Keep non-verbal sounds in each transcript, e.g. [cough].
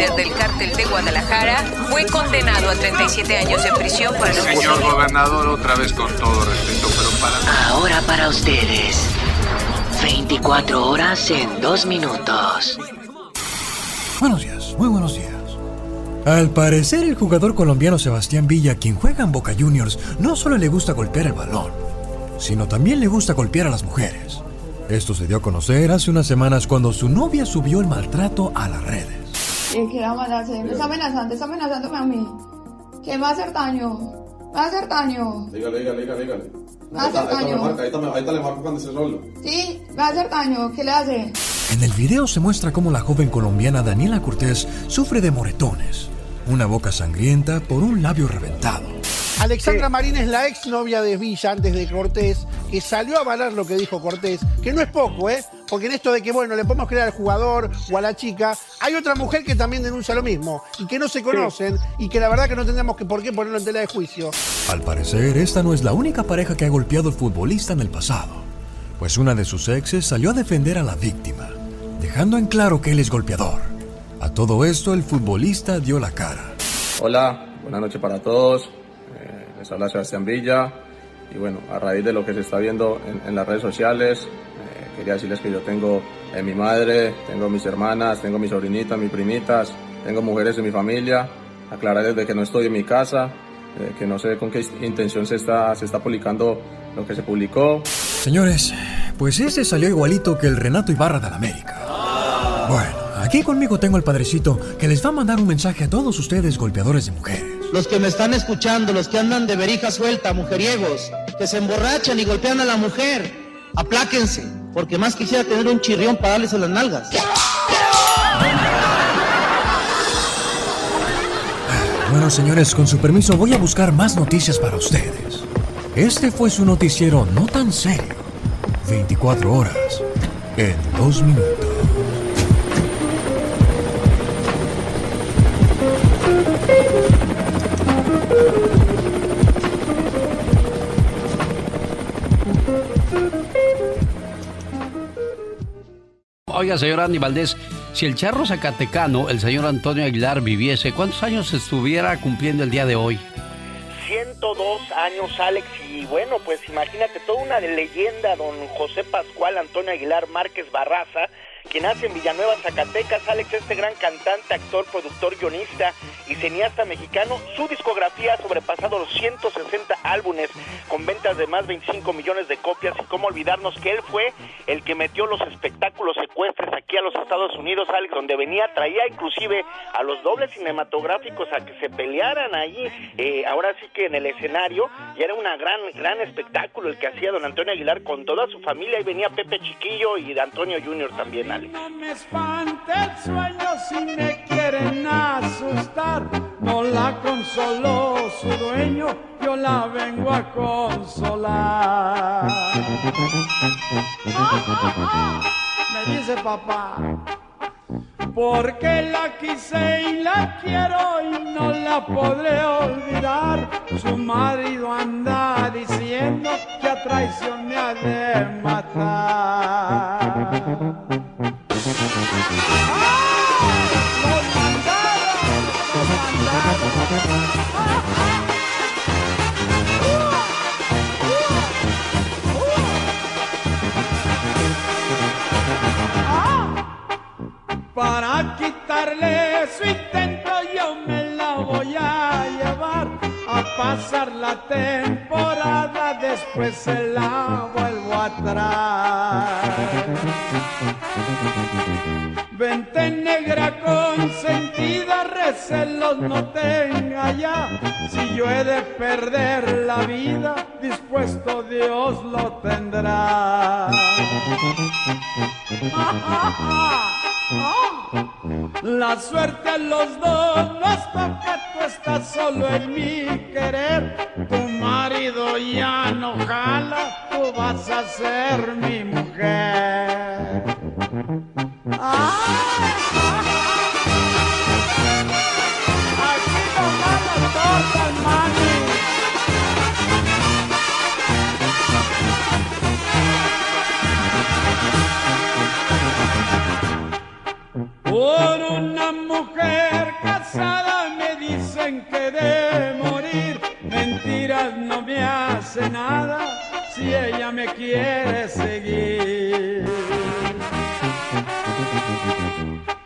Líder del cártel de Guadalajara, fue condenado a 37 años de prisión por el Señor gobernador, otra vez con todo respeto, pero para... Ahora para ustedes. 24 horas en 2 minutos. Buenos días, muy buenos días. Al parecer, el jugador colombiano Sebastián Villa, quien juega en Boca Juniors, no solo le gusta golpear el balón, sino también le gusta golpear a las mujeres. Esto se dio a conocer hace unas semanas cuando su novia subió el maltrato a las redes. Eh, ¿Qué va a hacer? Me está amenazando, está amenazándome a mí. ¿Qué me va a hacer daño? ¿Me va a hacer daño? Dígale, dígale, dígale, dígale. Me va a hacer Ahí está, ahí está, daño. ahí está, ahí está, le marco cuando esté solo. ¿Sí? ¿Me va a hacer daño? ¿Qué le hace? En el video se muestra cómo la joven colombiana Daniela Cortés sufre de moretones, una boca sangrienta por un labio reventado. Alexandra Marín es la exnovia de Villa antes de Cortés, que salió a avalar lo que dijo Cortés, que no es poco, ¿eh? Porque en esto de que, bueno, le podemos creer al jugador o a la chica, hay otra mujer que también denuncia lo mismo y que no se conocen y que la verdad que no tendríamos que por qué ponerlo en tela de juicio. Al parecer, esta no es la única pareja que ha golpeado al futbolista en el pasado, pues una de sus exes salió a defender a la víctima, dejando en claro que él es golpeador. A todo esto, el futbolista dio la cara. Hola, buenas noches para todos. Les habla Sebastián Villa. Y bueno, a raíz de lo que se está viendo en, en las redes sociales, eh, quería decirles que yo tengo eh, mi madre, tengo mis hermanas, tengo mis sobrinitas, mis primitas, tengo mujeres en mi familia. Aclararles de que no estoy en mi casa, eh, que no sé con qué intención se está, se está publicando lo que se publicó. Señores, pues ese salió igualito que el Renato Ibarra de la América. Bueno, aquí conmigo tengo al padrecito que les va a mandar un mensaje a todos ustedes golpeadores de mujeres. Los que me están escuchando, los que andan de verija suelta, mujeriegos, que se emborrachan y golpean a la mujer, apláquense, porque más quisiera tener un chirrión para darles a las nalgas. Bueno, señores, con su permiso voy a buscar más noticias para ustedes. Este fue su noticiero no tan serio. 24 horas en 2 minutos. Oiga, señor Andy Valdés, si el charro zacatecano, el señor Antonio Aguilar, viviese, ¿cuántos años estuviera cumpliendo el día de hoy? 102 años, Alex, y bueno, pues imagínate toda una leyenda, don José Pascual Antonio Aguilar Márquez Barraza, quien nace en Villanueva, Zacatecas, Alex, este gran cantante, actor, productor, guionista y cineasta mexicano, su discografía ha sobrepasado los 160 álbumes con ventas de más de 25 millones de copias. Y cómo olvidarnos que él fue el que metió los espectáculos secuestres aquí a los Estados Unidos, Alex, donde venía, traía inclusive a los dobles cinematográficos a que se pelearan ahí, eh, ahora sí que en el escenario, y era una gran, gran espectáculo el que hacía don Antonio Aguilar con toda su familia, y venía Pepe Chiquillo y de Antonio Junior también, Alex. No me espante el sueño si me quieren asustar. No la consoló su dueño, yo la vengo a consolar. Me dice papá, porque la quise y la quiero y no la podré olvidar. Su marido anda diciendo que a traición me ha de matar. Para quitarle su intento yo me pasar la temporada, después se la vuelvo a. Vente negra consentida, recelos no tenga ya. Si yo he de perder la vida, dispuesto Dios lo tendrá. La suerte a los dos nos toca, tú estás solo en mi querer. Tu marido ya no jala, tú vas a ser mi mujer. Aquí nomás las mami. Por una mujer casada me dicen que de morir. Mentiras no me hace nada si ella me quiere seguir.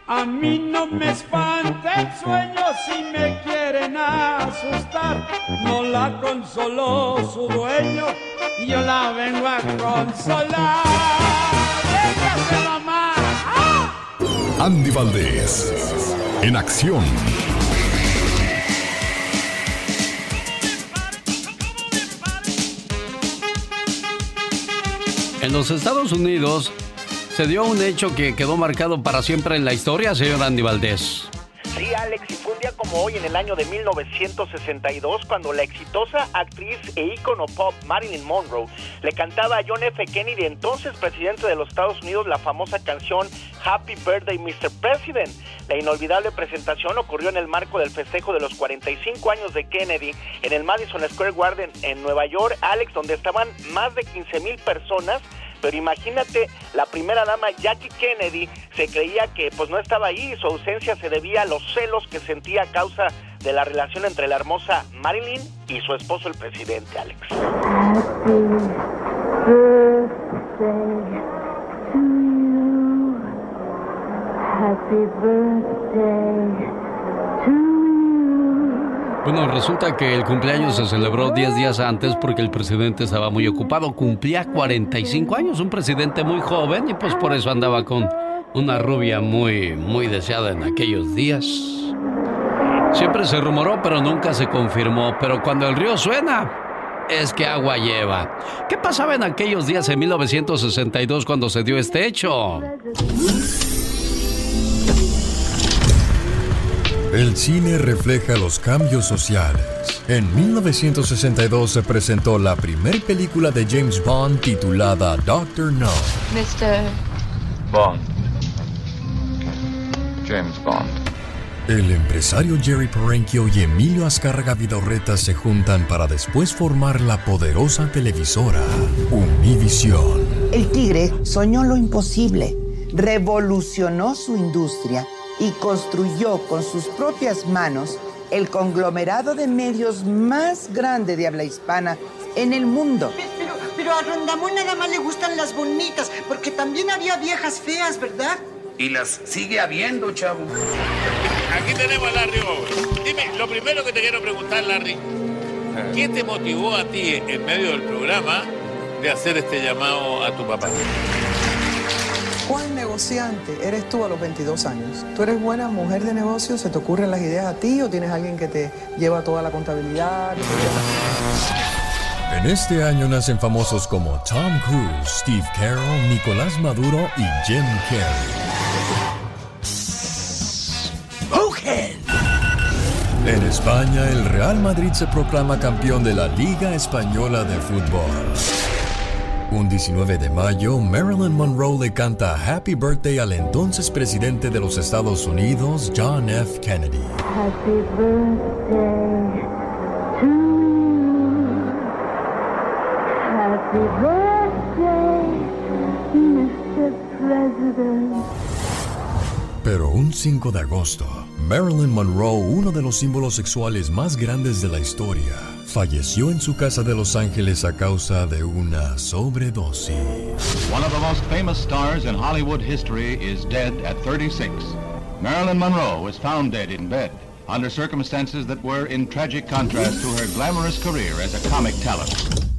A mí no me espanta el sueño si me quieren asustar. No la consoló su dueño y yo la vengo a consolar. Véngase, mamá. Andy Valdés, en acción. En los Estados Unidos se dio un hecho que quedó marcado para siempre en la historia, señor Andy Valdés. Sí, Alex, y fue un día como hoy en el año de 1962 cuando la exitosa actriz e ícono pop Marilyn Monroe le cantaba a John F. Kennedy, entonces presidente de los Estados Unidos, la famosa canción Happy Birthday Mr. President. La inolvidable presentación ocurrió en el marco del festejo de los 45 años de Kennedy en el Madison Square Garden en Nueva York, Alex, donde estaban más de 15 mil personas pero imagínate, la primera dama Jackie Kennedy se creía que pues no estaba ahí, su ausencia se debía a los celos que sentía a causa de la relación entre la hermosa Marilyn y su esposo el presidente Alex. Happy birthday Bueno, resulta que el cumpleaños se celebró 10 días antes porque el presidente estaba muy ocupado. Cumplía 45 años, un presidente muy joven y pues por eso andaba con una rubia muy, muy deseada en aquellos días. Siempre se rumoró, pero nunca se confirmó. Pero cuando el río suena, es que agua lleva. ¿Qué pasaba en aquellos días en 1962 cuando se dio este hecho? El cine refleja los cambios sociales. En 1962 se presentó la primera película de James Bond titulada Doctor No. Mr. Bond. James Bond. El empresario Jerry Perenchio y Emilio Azcárraga Vidorreta se juntan para después formar la poderosa televisora Univision. El tigre soñó lo imposible, revolucionó su industria y construyó con sus propias manos el conglomerado de medios más grande de habla hispana en el mundo. Pero, pero a Rondamón nada más le gustan las bonitas, porque también había viejas feas, ¿verdad? Y las sigue habiendo, chavo. Aquí tenemos a Larry Over. Dime, lo primero que te quiero preguntar, Larry, ¿qué te motivó a ti en medio del programa de hacer este llamado a tu papá? ¿Cuál negociante eres tú a los 22 años? ¿Tú eres buena mujer de negocios? ¿Se te ocurren las ideas a ti o tienes alguien que te lleva toda la contabilidad? En este año nacen famosos como Tom Cruise, Steve Carell, Nicolás Maduro y Jim Carrey. En España, el Real Madrid se proclama campeón de la Liga Española de Fútbol. Un 19 de mayo, Marilyn Monroe le canta Happy Birthday al entonces presidente de los Estados Unidos, John F. Kennedy. Happy birthday to you. Happy birthday, Mr. President. Pero un 5 de agosto, Marilyn Monroe, uno de los símbolos sexuales más grandes de la historia, falleció en su casa de Los Ángeles a causa de una sobredosis. One of the most famous stars in Hollywood history is dead at 36. Marilyn Monroe was found dead in bed under circumstances that were in tragic contrast to her glamorous career as a comic talent.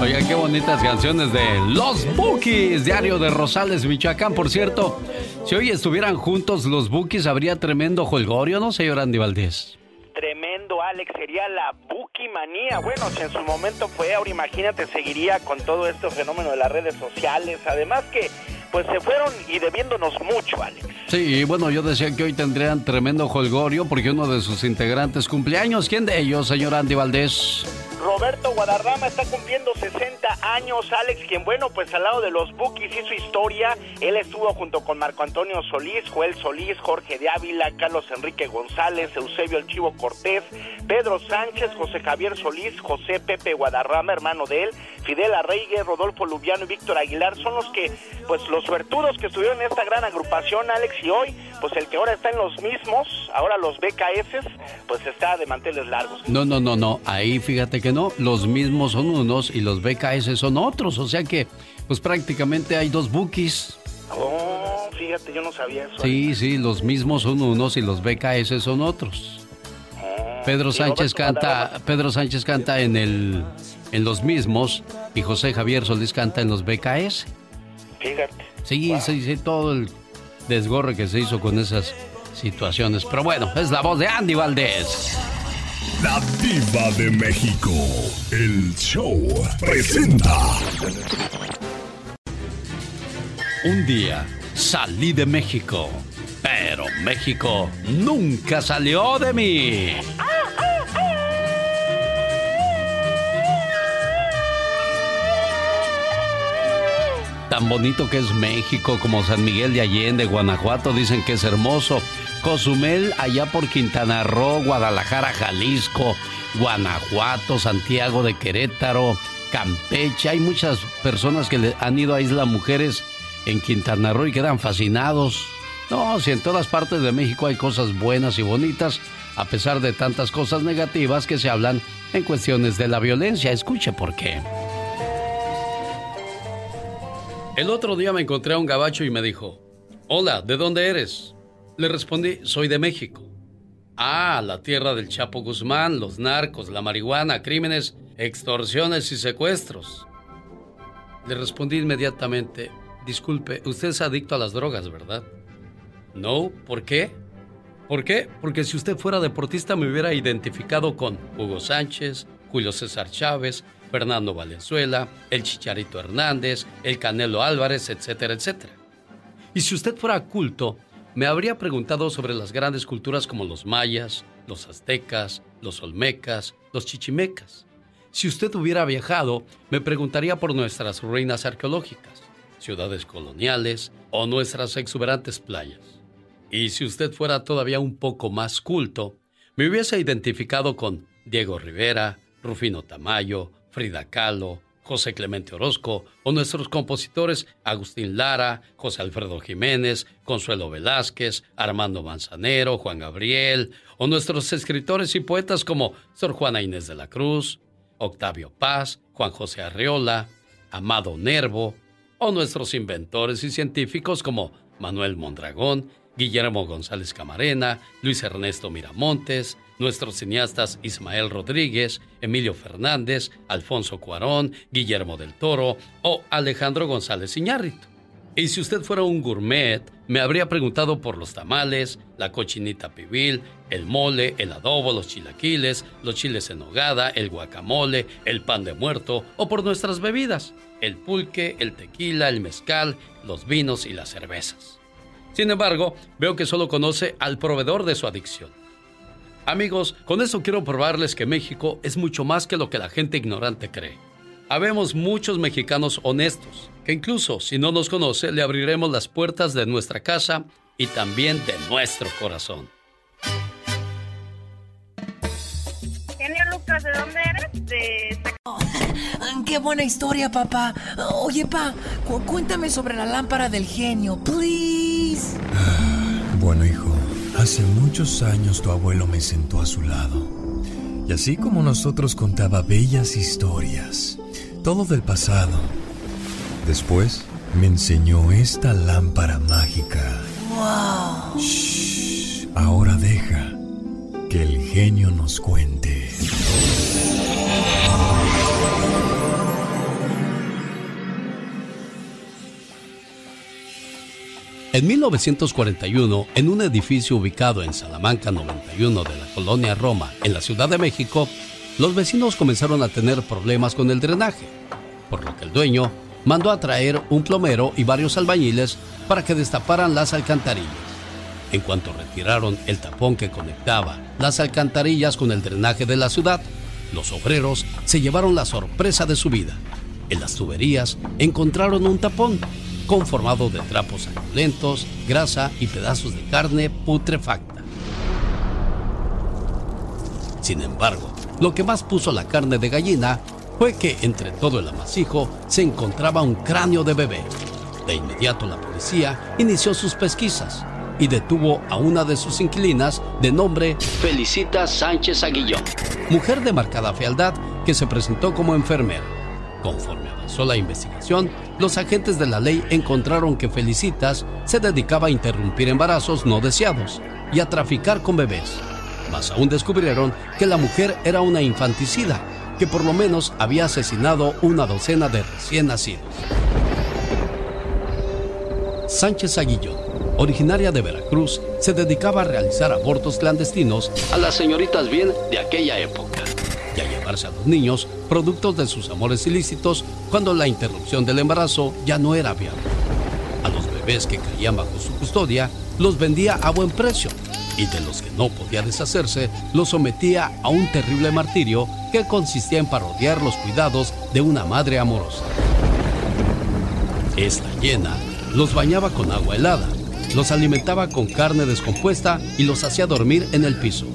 Oigan, qué bonitas canciones de Los Bookies, Diario de Rosales, Michoacán. Por cierto, si hoy estuvieran juntos los Bookies, habría tremendo holgorio, ¿no, señor Andy Valdés? Tremendo, Alex, sería la Buki manía. Bueno, si en su momento fue, ahora imagínate, seguiría con todo este fenómeno de las redes sociales. Además que, pues se fueron y debiéndonos mucho, Alex. Sí, y bueno, yo decía que hoy tendrían tremendo holgorio porque uno de sus integrantes cumpleaños. ¿Quién de ellos, señor Andy Valdés? Roberto Guadarrama está cumpliendo 60 años, Alex, quien bueno, pues al lado de los Bookies hizo historia. Él estuvo junto con Marco Antonio Solís, Joel Solís, Jorge de Ávila, Carlos Enrique González, Eusebio El Chivo Cortés, Pedro Sánchez, José Javier Solís, José Pepe Guadarrama, hermano de él, Fidel Arreygue, Rodolfo Lubiano y Víctor Aguilar son los que, pues los suertudos que estuvieron en esta gran agrupación, Alex, y hoy, pues el que ahora está en los mismos, ahora los BKS, pues está de manteles largos. No, no, no, no. Ahí fíjate que no. Los mismos son unos y los BKS son otros. O sea que, pues prácticamente hay dos bookies. Oh, fíjate, yo no sabía eso. Sí, sí, los mismos son unos y los BKS son otros. Pedro y Sánchez canta, Pedro Sánchez canta en el en los mismos y José Javier Solís canta en los BKS. Fíjate. Sí, sí, sí, todo el desgorre que se hizo con esas situaciones. Pero bueno, es la voz de Andy Valdés. La Diva de México. El show presenta. Un día salí de México, pero México nunca salió de mí. Tan bonito que es México como San Miguel de Allende, Guanajuato, dicen que es hermoso. Cozumel, allá por Quintana Roo, Guadalajara, Jalisco, Guanajuato, Santiago de Querétaro, Campeche. Hay muchas personas que han ido a Isla Mujeres en Quintana Roo y quedan fascinados. No, si en todas partes de México hay cosas buenas y bonitas, a pesar de tantas cosas negativas que se hablan en cuestiones de la violencia. Escuche por qué. El otro día me encontré a un gabacho y me dijo, Hola, ¿de dónde eres? Le respondí, soy de México. Ah, la tierra del Chapo Guzmán, los narcos, la marihuana, crímenes, extorsiones y secuestros. Le respondí inmediatamente, disculpe, usted es adicto a las drogas, ¿verdad? No, ¿por qué? ¿Por qué? Porque si usted fuera deportista me hubiera identificado con Hugo Sánchez, Julio César Chávez, Fernando Valenzuela, el Chicharito Hernández, el Canelo Álvarez, etcétera, etcétera. Y si usted fuera culto, me habría preguntado sobre las grandes culturas como los mayas, los aztecas, los olmecas, los chichimecas. Si usted hubiera viajado, me preguntaría por nuestras ruinas arqueológicas, ciudades coloniales o nuestras exuberantes playas. Y si usted fuera todavía un poco más culto, me hubiese identificado con Diego Rivera, Rufino Tamayo, Frida Kahlo, José Clemente Orozco o nuestros compositores Agustín Lara, José Alfredo Jiménez, Consuelo Velázquez, Armando Manzanero, Juan Gabriel o nuestros escritores y poetas como Sor Juana Inés de la Cruz, Octavio Paz, Juan José Arreola, Amado Nervo o nuestros inventores y científicos como Manuel Mondragón, Guillermo González Camarena, Luis Ernesto Miramontes, nuestros cineastas Ismael Rodríguez, Emilio Fernández, Alfonso Cuarón, Guillermo del Toro o Alejandro González Iñárritu. Y si usted fuera un gourmet, me habría preguntado por los tamales, la cochinita pibil, el mole, el adobo, los chilaquiles, los chiles en nogada, el guacamole, el pan de muerto o por nuestras bebidas, el pulque, el tequila, el mezcal, los vinos y las cervezas. Sin embargo, veo que solo conoce al proveedor de su adicción. Amigos, con eso quiero probarles que México es mucho más que lo que la gente ignorante cree. Habemos muchos mexicanos honestos, que incluso si no nos conoce, le abriremos las puertas de nuestra casa y también de nuestro corazón. Genio Lucas, ¿de dónde eres? De ¡Qué buena historia, papá! Oye, pa, cu- cuéntame sobre la lámpara del genio, please. Bueno, hijo, hace muchos años tu abuelo me sentó a su lado Y así como nosotros contaba bellas historias, todo del pasado. Después me enseñó esta lámpara mágica. ¡Wow! Shh, ahora deja que el genio nos cuente. En 1941, en un edificio ubicado en Salamanca 91 de la colonia Roma, en la Ciudad de México, los vecinos comenzaron a tener problemas con el drenaje, por lo que el dueño mandó a traer un plomero y varios albañiles para que destaparan las alcantarillas. En cuanto retiraron el tapón que conectaba las alcantarillas con el drenaje de la ciudad, los obreros se llevaron la sorpresa de su vida. En las tuberías encontraron un tapón conformado de trapos sangrientos, grasa y pedazos de carne putrefacta. Sin embargo, lo que más puso la carne de gallina fue que entre todo el amasijo se encontraba un cráneo de bebé. De inmediato la policía inició sus pesquisas y detuvo a una de sus inquilinas de nombre Felicita Sánchez Aguillón, mujer de marcada fealdad que se presentó como enfermera. Conforme avanzó la investigación, los agentes de la ley encontraron que Felicitas se dedicaba a interrumpir embarazos no deseados y a traficar con bebés. Más aún descubrieron que la mujer era una infanticida, que por lo menos había asesinado una docena de recién nacidos. Sánchez Aguillón, originaria de Veracruz, se dedicaba a realizar abortos clandestinos a las señoritas bien de aquella época y a llevarse a los niños productos de sus amores ilícitos cuando la interrupción del embarazo ya no era viable. A los bebés que caían bajo su custodia los vendía a buen precio y de los que no podía deshacerse los sometía a un terrible martirio que consistía en parodiar los cuidados de una madre amorosa. Esta llena los bañaba con agua helada, los alimentaba con carne descompuesta y los hacía dormir en el piso.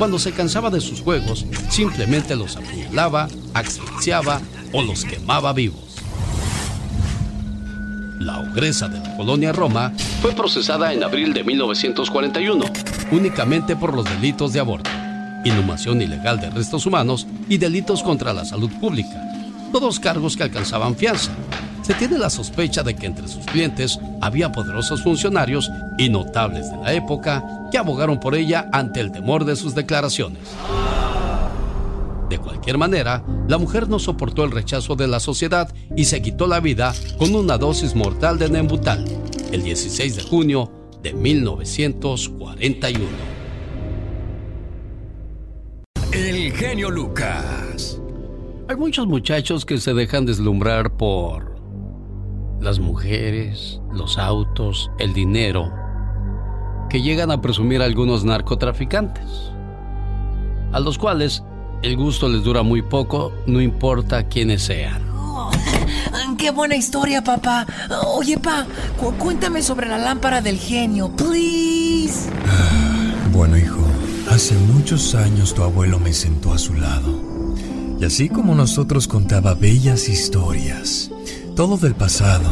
Cuando se cansaba de sus juegos, simplemente los apuñalaba, asfixiaba o los quemaba vivos. La ogresa de la colonia Roma fue procesada en abril de 1941, únicamente por los delitos de aborto, inhumación ilegal de restos humanos y delitos contra la salud pública, todos cargos que alcanzaban fianza. Se tiene la sospecha de que entre sus clientes había poderosos funcionarios y notables de la época que abogaron por ella ante el temor de sus declaraciones. De cualquier manera, la mujer no soportó el rechazo de la sociedad y se quitó la vida con una dosis mortal de Nembutal el 16 de junio de 1941. El genio Lucas. Hay muchos muchachos que se dejan deslumbrar por las mujeres, los autos, el dinero, que llegan a presumir algunos narcotraficantes, a los cuales el gusto les dura muy poco, no importa quiénes sean. Oh, ¡Qué buena historia, papá! Oye, pa, cu cuéntame sobre la lámpara del genio, please. Bueno, hijo, hace muchos años tu abuelo me sentó a su lado. Y así como nosotros contaba bellas historias, todo del pasado.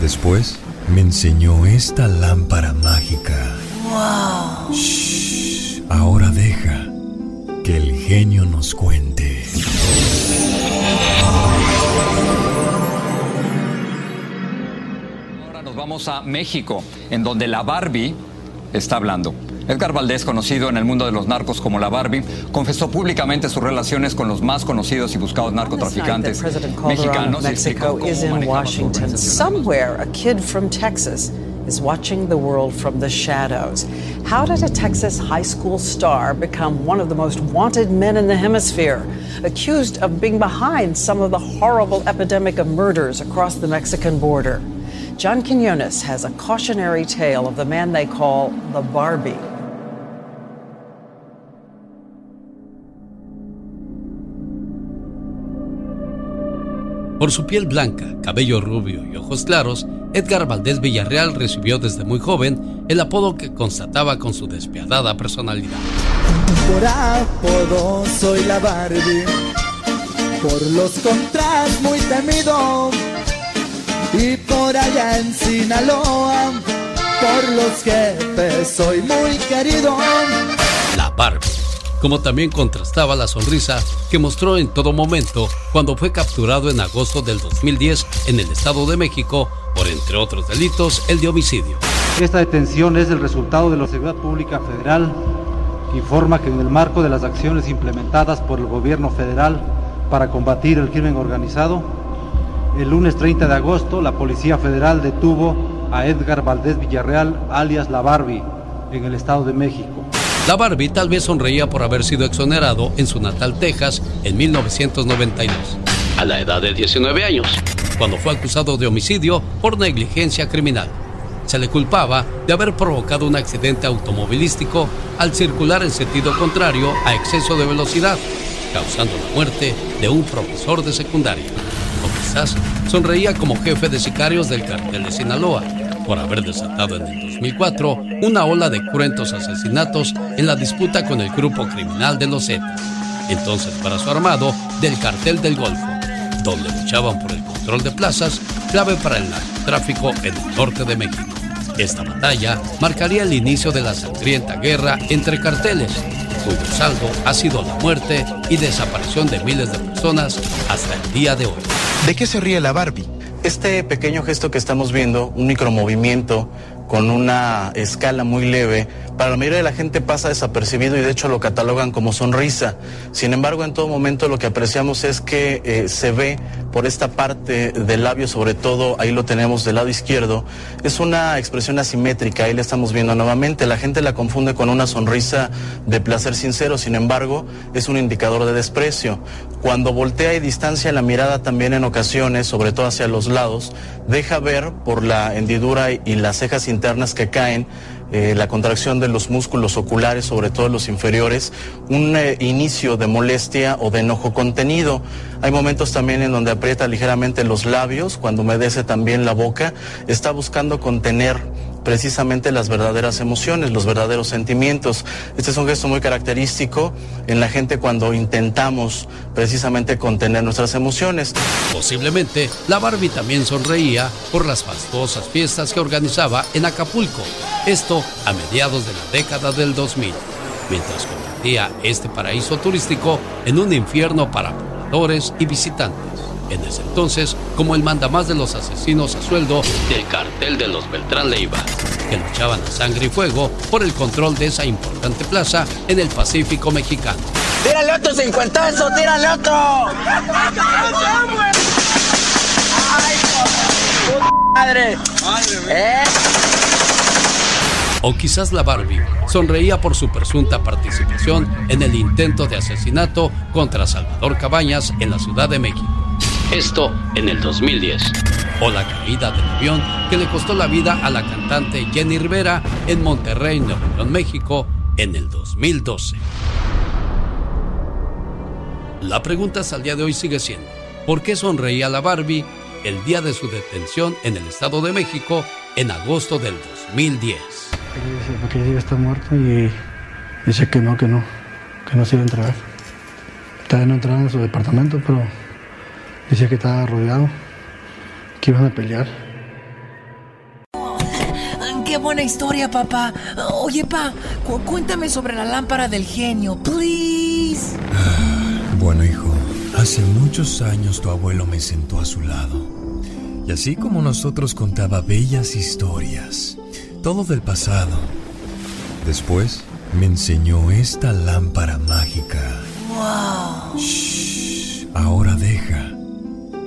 Después me enseñó esta lámpara mágica. ¡Wow! Shh, ahora deja que el genio nos cuente. Ahora nos vamos a México, en donde la Barbie está hablando. Edgar Valdés, conocido en el mundo de los narcos como la Barbie, confesó públicamente sus relaciones con los más conocidos y buscados narcotraficantes mexicanos. Mexico is in Washington. Somewhere, a kid from Texas is watching the world from the shadows. How did a Texas high school star become one of the most wanted men in the hemisphere, accused of being behind some of the horrible epidemic of murders across the Mexican border? John Quinones has a cautionary tale of the man they call the Barbie. Por su piel blanca, cabello rubio y ojos claros, Edgar Valdés Villarreal recibió desde muy joven el apodo que constataba con su despiadada personalidad. Por apodo soy la Barbie, por los contras muy temido, y por allá en Sinaloa, por los jefes soy muy querido. La Barbie, como también contrastaba la sonrisa que mostró en todo momento cuando fue capturado en agosto del 2010 en el Estado de México por, entre otros delitos, el de homicidio. Esta detención es el resultado de la Seguridad Pública Federal. Informa que en el marco de las acciones implementadas por el gobierno federal para combatir el crimen organizado, el lunes 30 de agosto la Policía Federal detuvo a Edgar Valdés Villarreal, alias La Barbie, en el Estado de México. La Barbie tal vez sonreía por haber sido exonerado en su natal Texas en 1992, a la edad de 19 años, cuando fue acusado de homicidio por negligencia criminal. Se le culpaba de haber provocado un accidente automovilístico al circular en sentido contrario a exceso de velocidad, causando la muerte de un profesor de secundaria. O quizás sonreía como jefe de sicarios del cartel de Sinaloa, por haber desatado en el 2004 una ola de cruentos asesinatos en la disputa con el grupo criminal de los Zetas, entonces brazo armado del cartel del Golfo, donde luchaban por el control de plazas clave para el narcotráfico en el norte de México. Esta batalla marcaría el inicio de la sangrienta guerra entre carteles, cuyo saldo ha sido la muerte y desaparición de miles de personas hasta el día de hoy. ¿De qué se ríe la Barbie? Este pequeño gesto que estamos viendo, un micromovimiento con una escala muy leve, para la mayoría de la gente pasa desapercibido y de hecho lo catalogan como sonrisa. Sin embargo, en todo momento lo que apreciamos es que eh, se ve por esta parte del labio, sobre todo ahí lo tenemos del lado izquierdo, es una expresión asimétrica, ahí la estamos viendo nuevamente. La gente la confunde con una sonrisa de placer sincero, sin embargo, es un indicador de desprecio. Cuando voltea y distancia la mirada también en ocasiones, sobre todo hacia los lados, deja ver por la hendidura y las cejas internas que caen, eh, la contracción de los músculos oculares, sobre todo los inferiores, un eh, inicio de molestia o de enojo contenido. Hay momentos también en donde aprieta ligeramente los labios, cuando humedece también la boca, está buscando contener precisamente las verdaderas emociones, los verdaderos sentimientos. Este es un gesto muy característico en la gente cuando intentamos precisamente contener nuestras emociones. Posiblemente la Barbie también sonreía por las fastuosas fiestas que organizaba en Acapulco, esto a mediados de la década del 2000, mientras convertía este paraíso turístico en un infierno para pobladores y visitantes en ese entonces como el mandamás de los asesinos a sueldo del cartel de los Beltrán Leiva, que luchaban a sangre y fuego por el control de esa importante plaza en el Pacífico mexicano. ¡Tírale otro cincuentazo! ¡Tírale otro! ¡Ay, madre! ¡Madre. O quizás la Barbie sonreía por su presunta participación en el intento de asesinato contra Salvador Cabañas en la Ciudad de México. Esto en el 2010. O la caída del avión que le costó la vida a la cantante Jenny Rivera en Monterrey, Nuevo León, México, en el 2012. La pregunta hasta el día de hoy sigue siendo, ¿por qué sonreía la Barbie el día de su detención en el Estado de México en agosto del 2010? Porque ella está muerto y dice que no, que no, que no se iba a entregar. Todavía no entraron en su departamento, pero decía que estaba rodeado, que iban a pelear. Qué buena historia, papá. Oye, pa, cu cuéntame sobre la lámpara del genio, please. Bueno, hijo, hace muchos años tu abuelo me sentó a su lado. Y así como nosotros contaba bellas historias, todo del pasado. Después me enseñó esta lámpara mágica. ¡Wow! Shh, ahora deja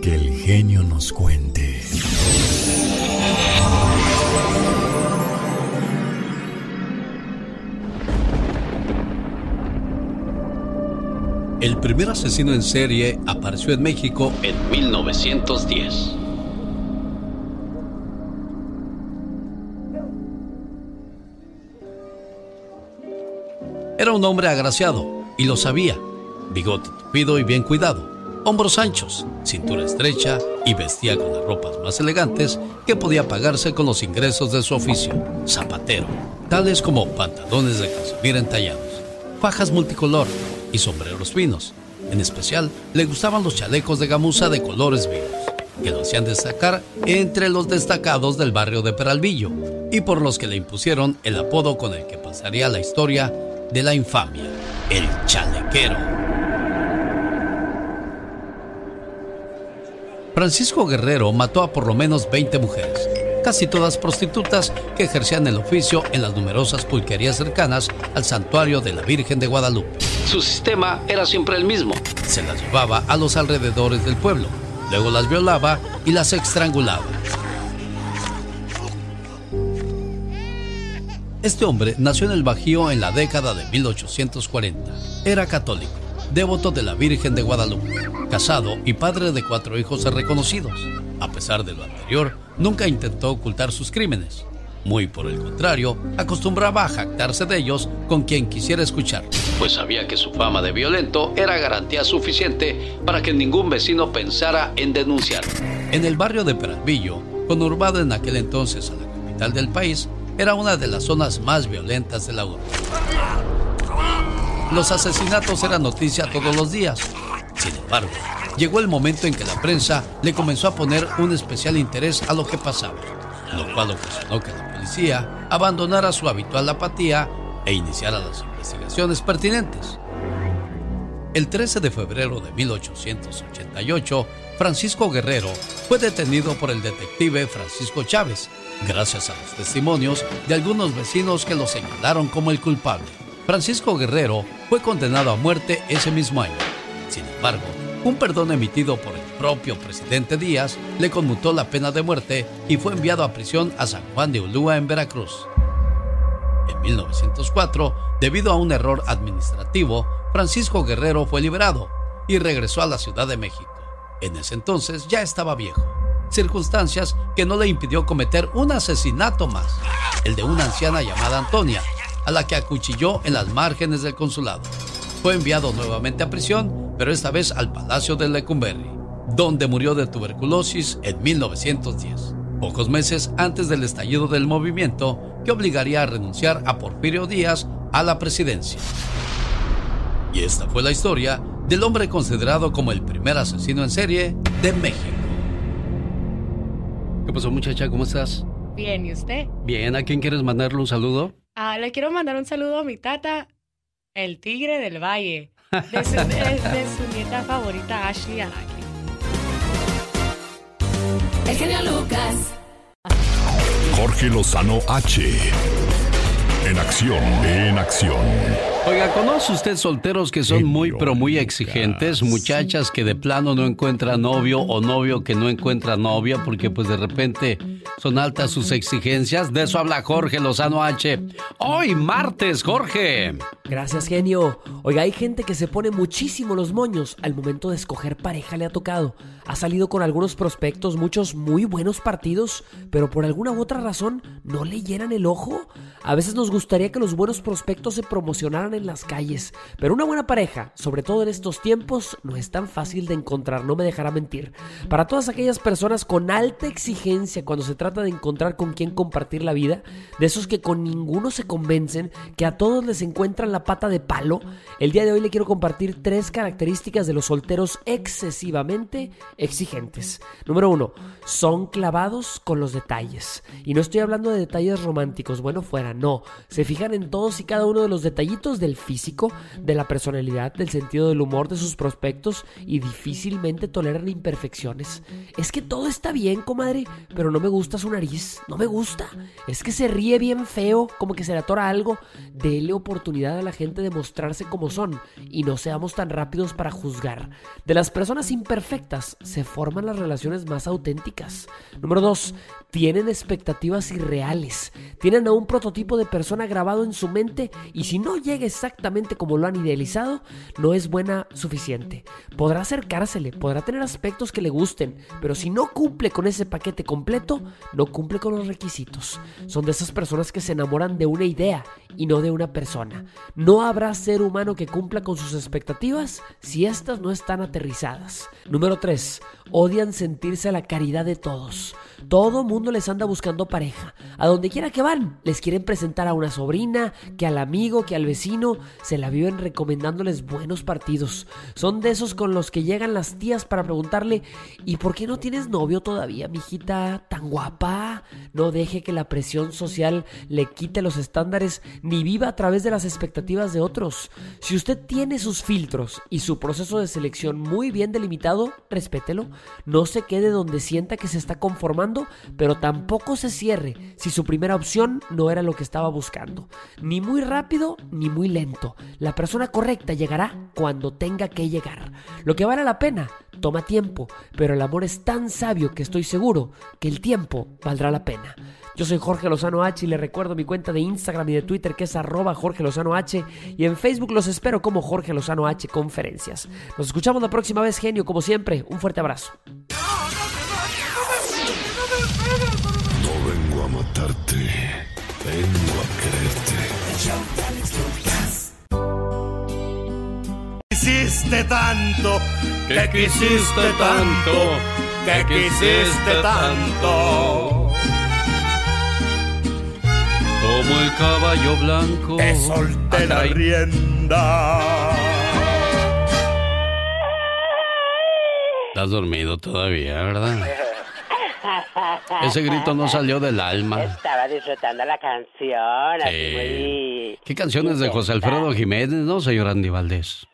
que el genio nos cuente. El primer asesino en serie apareció en México en 1910. Era un hombre agraciado y lo sabía. Bigote tupido y bien cuidado, hombros anchos, cintura estrecha y vestía con las ropas más elegantes que podía pagarse con los ingresos de su oficio, zapatero, tales como pantalones de casimir entallados, fajas multicolor y sombreros finos. En especial, le gustaban los chalecos de gamuza de colores vivos, que lo hacían destacar entre los destacados del barrio de Peralvillo y por los que le impusieron el apodo con el que pasaría la historia de la infamia, el chalequero. Francisco Guerrero mató a por lo menos 20 mujeres, casi todas prostitutas que ejercían el oficio en las numerosas pulquerías cercanas al santuario de la Virgen de Guadalupe. Su sistema era siempre el mismo. Se las llevaba a los alrededores del pueblo, luego las violaba y las estrangulaba. Este hombre nació en el Bajío en la década de 1840. Era católico, devoto de la Virgen de Guadalupe, casado y padre de cuatro hijos reconocidos. A pesar de lo anterior, nunca intentó ocultar sus crímenes. Muy por el contrario, acostumbraba a jactarse de ellos con quien quisiera escuchar, pues sabía que su fama de violento era garantía suficiente para que ningún vecino pensara en denunciar. En el barrio de Peralvillo, conurbado en aquel entonces a la capital del país, era una de las zonas más violentas de la urbe. Los asesinatos eran noticia todos los días. Sin embargo, llegó el momento en que la prensa le comenzó a poner un especial interés a lo que pasaba, lo cual ocasionó que la policía abandonara su habitual apatía e iniciara las investigaciones pertinentes. El 13 de febrero de 1888, Francisco Guerrero fue detenido por el detective Francisco Chávez, gracias a los testimonios de algunos vecinos que lo señalaron como el culpable. Francisco Guerrero fue condenado a muerte ese mismo año. Sin embargo, un perdón emitido por el propio presidente Díaz le conmutó la pena de muerte y fue enviado a prisión a San Juan de Ulúa en Veracruz. En 1904, debido a un error administrativo, Francisco Guerrero fue liberado y regresó a la Ciudad de México. En ese entonces ya estaba viejo, circunstancias que no le impidió cometer un asesinato más, el de una anciana llamada Antonia, a la que acuchilló en las márgenes del consulado. Fue enviado nuevamente a prisión, pero esta vez al Palacio de Lecumberri, donde murió de tuberculosis en 1910, pocos meses antes del estallido del movimiento que obligaría a renunciar a Porfirio Díaz a la presidencia. Y esta fue la historia del hombre considerado como el primer asesino en serie de México. ¿Qué pasó muchacha? ¿Cómo estás? Bien, ¿y usted? Bien, ¿a quién quieres mandarle un saludo? Ah, le quiero mandar un saludo a mi tata, el tigre del valle, de su, [laughs] de- de su nieta favorita, Ashley Alaki. El genio Lucas. Jorge Lozano H. En acción, en acción. Oiga, ¿conoce usted solteros que son muy, pero muy exigentes? Muchachas que de plano no encuentran novio o novio que no encuentra novia porque pues de repente son altas sus exigencias. De eso habla Jorge Lozano H. Hoy martes, Jorge. Gracias, genio. Oiga, hay gente que se pone muchísimo los moños al momento de escoger pareja le ha tocado. Ha salido con algunos prospectos, muchos muy buenos partidos, pero por alguna u otra razón no le llenan el ojo. A veces nos gustaría que los buenos prospectos se promocionaran en las calles, pero una buena pareja, sobre todo en estos tiempos, no es tan fácil de encontrar, no me dejará mentir. Para todas aquellas personas con alta exigencia cuando se trata de encontrar con quién compartir la vida, de esos que con ninguno se convencen, que a todos les encuentran la pata de palo, el día de hoy le quiero compartir tres características de los solteros excesivamente exigentes. Número uno, son clavados con los detalles. Y no estoy hablando de detalles románticos, bueno fuera, no. Se fijan en todos y cada uno de los detallitos del físico, de la personalidad, del sentido del humor de sus prospectos y difícilmente toleran imperfecciones. Es que todo está bien, comadre, pero no me gusta su nariz, no me gusta. Es que se ríe bien feo, como que se le atora algo. Dele oportunidad a la gente de mostrarse como son y no seamos tan rápidos para juzgar. De las personas imperfectas se forman las relaciones más auténticas. Número 2. Tienen expectativas irreales. Tienen a un prototipo de persona grabado en su mente y si no llega exactamente como lo han idealizado, no es buena suficiente. Podrá acercársele, podrá tener aspectos que le gusten, pero si no cumple con ese paquete completo, no cumple con los requisitos. Son de esas personas que se enamoran de una idea y no de una persona. No habrá ser humano que cumpla con sus expectativas si éstas no están aterrizadas. Número 3. Odian sentirse a la caridad de todos. Todo mundo les anda buscando pareja. A donde quiera que van, les quieren presentar a una sobrina, que al amigo, que al vecino, se la viven recomendándoles buenos partidos. Son de esos con los que llegan las tías para preguntarle, ¿y por qué no tienes novio todavía, mijita? Tan guapa. No deje que la presión social le quite los estándares ni viva a través de las expectativas de otros. Si usted tiene sus filtros y su proceso de selección muy bien delimitado, respételo. No se quede donde sienta que se está conformando, pero tampoco se cierre si su primera opción no era lo que estaba buscando. Ni muy rápido ni muy lento. La persona correcta llegará cuando tenga que llegar. Lo que vale la pena toma tiempo, pero el amor es tan sabio que estoy seguro que el tiempo valdrá la pena. Yo soy Jorge Lozano H y le recuerdo mi cuenta de Instagram y de Twitter que es arroba Jorge Lozano H y en Facebook los espero como Jorge Lozano H Conferencias. Nos escuchamos la próxima vez, genio, como siempre. Un fuerte abrazo. No vengo a matarte, vengo a quererte. Quisiste tanto, que quisiste tanto, que quisiste tanto. Como el caballo blanco. Te solté la rienda. Estás dormido todavía, ¿verdad? Ese grito no salió del alma. Estaba disfrutando la canción. así Sí. muy- ¿Qué canciones de José Alfredo Jiménez, no, señor Andy Valdés?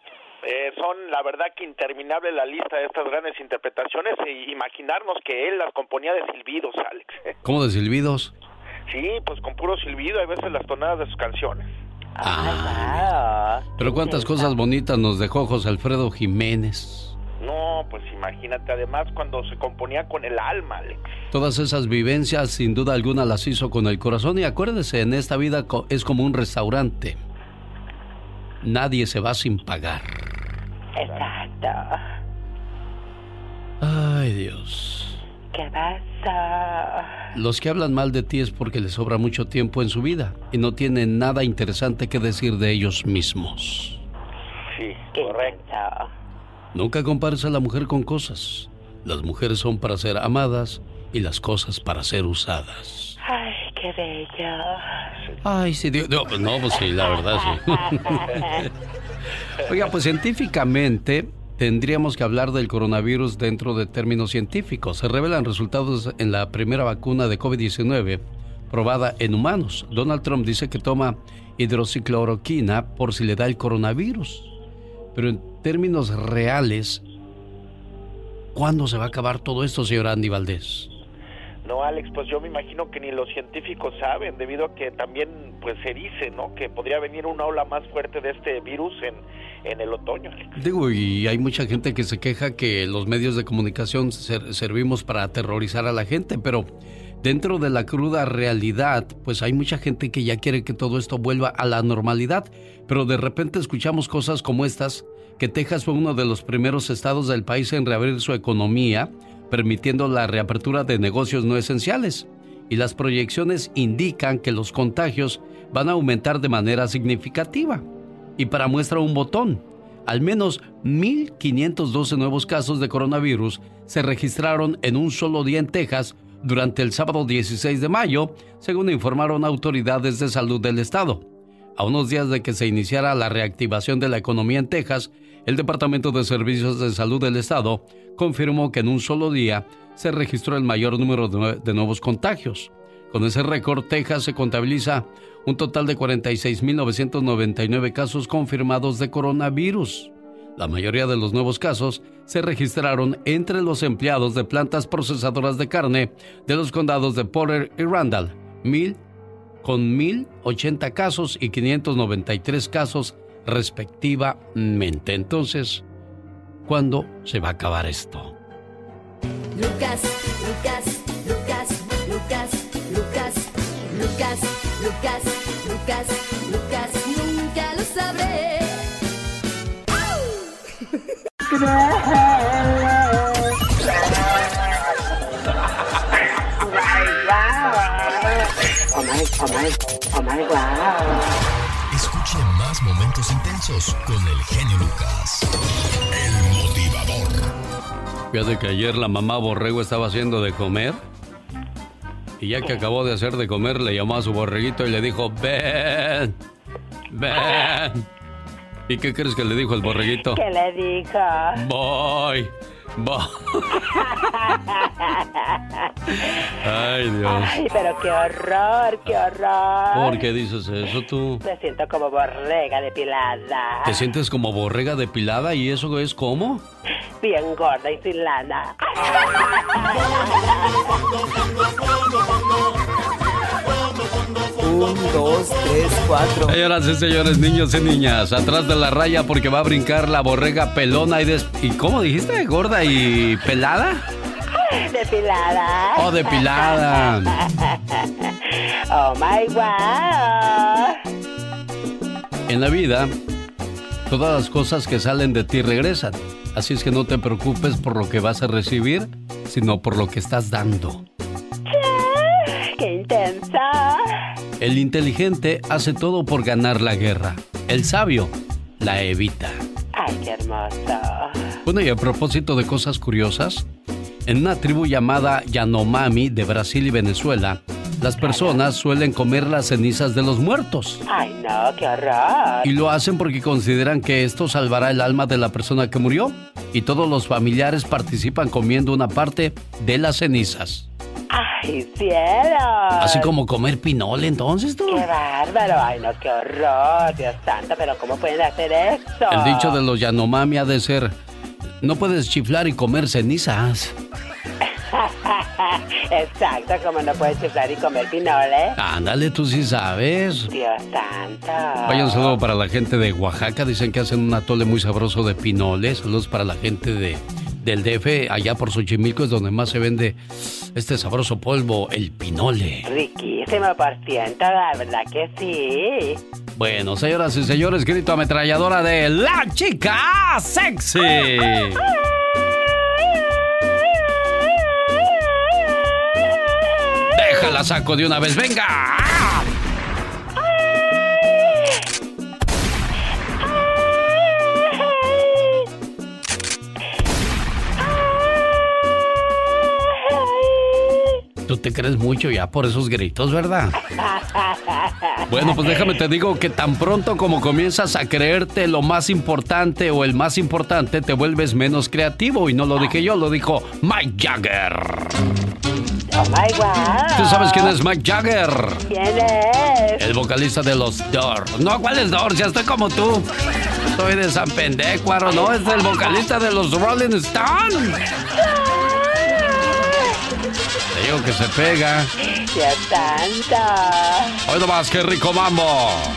Eh, son, la verdad, que interminable la lista de estas grandes interpretaciones e imaginarnos que él las componía de silbidos, Alex. ¿Cómo de silbidos? Sí, pues con puro silbido, hay veces las tonadas de sus canciones. Ah, Pero cuántas cosas bonitas nos dejó José Alfredo Jiménez. No, pues imagínate, además cuando se componía con el alma, Alex. Todas esas vivencias, sin duda alguna, las hizo con el corazón. Y acuérdese, en esta vida es como un restaurante. Nadie se va sin pagar. Exacto. Ay, Dios. ¿Qué pasa? Los que hablan mal de ti es porque les sobra mucho tiempo en su vida y no tienen nada interesante que decir de ellos mismos. Sí, correcto. Nunca compares a la mujer con cosas. Las mujeres son para ser amadas y las cosas para ser usadas. Ay, qué bello. Ay, sí, Dios. No, no, pues sí, la verdad sí. [laughs] [laughs] Oiga, pues científicamente tendríamos que hablar del coronavirus dentro de términos científicos. Se revelan resultados en la primera vacuna de COVID-19 probada en humanos. Donald Trump dice que toma hidroxicloroquina por si le da el coronavirus. Pero en términos reales, ¿cuándo se va a acabar todo esto, señor Andy Valdés? No, Alex, pues yo me imagino que ni los científicos saben, debido a que también pues se dice, ¿no? Que podría venir una ola más fuerte de este virus en, en el otoño. Alex. Digo, y hay mucha gente que se queja que los medios de comunicación ser- servimos para aterrorizar a la gente, pero dentro de la cruda realidad, pues hay mucha gente que ya quiere que todo esto vuelva a la normalidad, pero de repente escuchamos cosas como estas, que Texas fue uno de los primeros estados del país en reabrir su economía, permitiendo la reapertura de negocios no esenciales. Y las proyecciones indican que los contagios van a aumentar de manera significativa. Y para muestra un botón, al menos 1.512 nuevos casos de coronavirus se registraron en un solo día en Texas durante el sábado 16 de mayo, según informaron autoridades de salud del estado. A unos días de que se iniciara la reactivación de la economía en Texas, el Departamento de Servicios de Salud del Estado confirmó que en un solo día se registró el mayor número de, nue- de nuevos contagios. Con ese récord, Texas se contabiliza un total de 46.999 casos confirmados de coronavirus. La mayoría de los nuevos casos se registraron entre los empleados de plantas procesadoras de carne de los condados de Porter y Randall, mil, con 1.080 casos y 593 casos respectivamente. Entonces, ¿cuándo se va a acabar esto? Lucas, Lucas, Lucas, Lucas, Lucas, Lucas, Lucas, Lucas, Lucas, nunca lo sabré. [laughs] Oh my, oh my, oh my, wow. Más momentos intensos con el genio Lucas. El motivador. Fíjate que ayer la mamá borrego estaba haciendo de comer. Y ya que acabó de hacer de comer, le llamó a su borreguito y le dijo, ven, ven. ¿Y qué crees que le dijo el borreguito? ¿Qué le dijo? Voy, Ay, Dios. Ay, pero qué horror, qué horror. ¿Por qué dices eso tú? Me siento como borrega depilada. ¿Te sientes como borrega depilada y eso es cómo? Bien gorda y sin lana. [laughs] Un, dos, tres, cuatro. Señoras y señores, niños y niñas, atrás de la raya porque va a brincar la borrega pelona y des... ¿Y cómo dijiste? ¿Gorda y pelada? [laughs] Depilada. Oh, depilada. [laughs] oh my wow. En la vida, todas las cosas que salen de ti regresan. Así es que no te preocupes por lo que vas a recibir, sino por lo que estás dando. El inteligente hace todo por ganar la guerra. El sabio la evita. Ay, qué hermoso. Bueno, y a propósito de cosas curiosas, en una tribu llamada Yanomami de Brasil y Venezuela, las personas suelen comer las cenizas de los muertos. Ay, no, qué horror. Y lo hacen porque consideran que esto salvará el alma de la persona que murió. Y todos los familiares participan comiendo una parte de las cenizas. Ay, cielo. Así como comer pinole entonces tú. Qué bárbaro. Ay, no, qué horror. Dios santo, pero ¿cómo pueden hacer eso? El dicho de los Yanomami ha de ser, no puedes chiflar y comer cenizas. [laughs] Exacto, como no puedes chiflar y comer pinole. Ándale, tú sí sabes. Dios santo. Vaya un saludo para la gente de Oaxaca. Dicen que hacen un atole muy sabroso de pinoles. Saludos para la gente de, del DF. Allá por Xochimilco es donde más se vende este sabroso polvo, el pinole. Riquísimo por ciento, la verdad que sí. Bueno, señoras y señores, grito ametralladora de La Chica Sexy. Déjala saco de una vez, venga. Tú te crees mucho ya por esos gritos, ¿verdad? Bueno, pues déjame te digo que tan pronto como comienzas a creerte lo más importante o el más importante, te vuelves menos creativo. Y no lo dije yo, lo dijo Mike Jagger. Oh my wow. ¿Tú sabes quién es Mike Jagger? ¿Quién es? El vocalista de los Doors. No, ¿cuál es Doors? Ya estoy como tú. Soy de San Pendecuaro, ¿no? Es el vocalista de los Rolling Stones. Digo que se pega. Dios santo. Hoy nomás, qué rico mambo.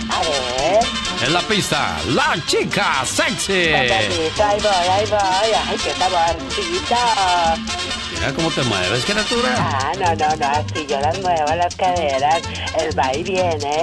A ver. En la pista, la chica sexy. Papacito, ahí voy, ahí voy. Ay, qué saborcito. Mira cómo te mueves, criatura. Ah, no, no, no. Así yo las muevo las caderas. El va y viene.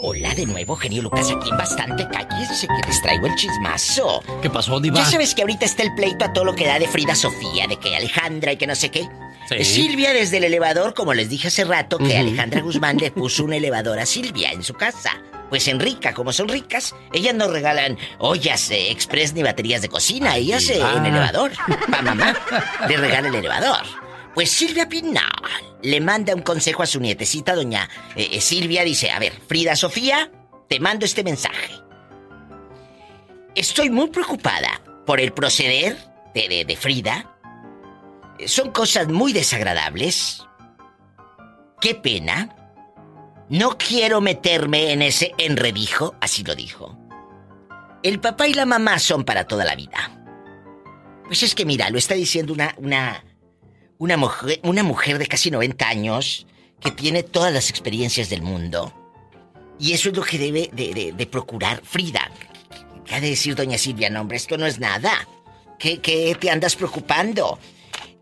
Hola de nuevo, genio Lucas, aquí en bastante cállense que les traigo el chismazo. ¿Qué pasó, Diva? Ya sabes que ahorita está el pleito a todo lo que da de Frida Sofía, de que Alejandra y que no sé qué. Sí. Silvia desde el elevador, como les dije hace rato, que. Alejandra [laughs] Guzmán le puso un elevador a Silvia en su casa. Pues en Rica, como son ricas, ellas no regalan ollas eh, express ni baterías de cocina, ellas eh, en elevador. [laughs] Pa' mamá le regala el elevador. Pues Silvia Pinal le manda un consejo a su nietecita, doña eh, eh, Silvia, dice, a ver, Frida Sofía, te mando este mensaje. Estoy muy preocupada por el proceder de, de- de Frida. Son cosas muy desagradables. Qué pena. No quiero meterme en ese enredijo, así lo dijo. El papá y la mamá son para toda la vida. Pues es que mira, lo está diciendo una, una, una mujer, una mujer de casi 90 años que tiene todas las experiencias del mundo. Y eso es lo que debe de, de- de procurar Frida. ¿Qué ha de decir doña Silvia? No, hombre, esto no es nada. ¿Qué, qué te andas preocupando?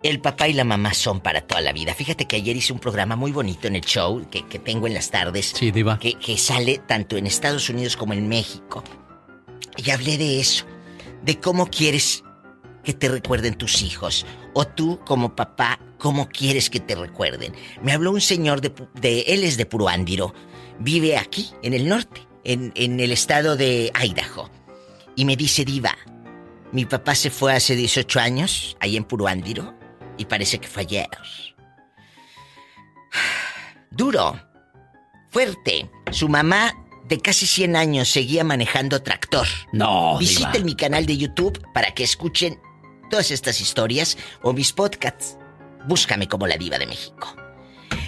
El papá y la mamá son para toda la vida. Fíjate que ayer hice un programa muy bonito en el show que, que tengo en las tardes. Sí, Diva. Que, que sale tanto en Estados Unidos como en México. Y hablé de eso. De cómo quieres que te recuerden tus hijos. O tú, como papá, cómo quieres que te recuerden. Me habló un señor de, él es de Puruándiro. Vive aquí, en el norte, en, en el estado de Idaho. Y me dice, Diva, mi papá se fue hace 18 años, ahí en Puruándiro, y parece que fue ayer. [sighs] Duro, fuerte. Su mamá de casi 100 años seguía manejando tractor. No, Visiten mi canal de YouTube para que escuchen todas estas historias o mis podcasts. Búscame como la diva de México.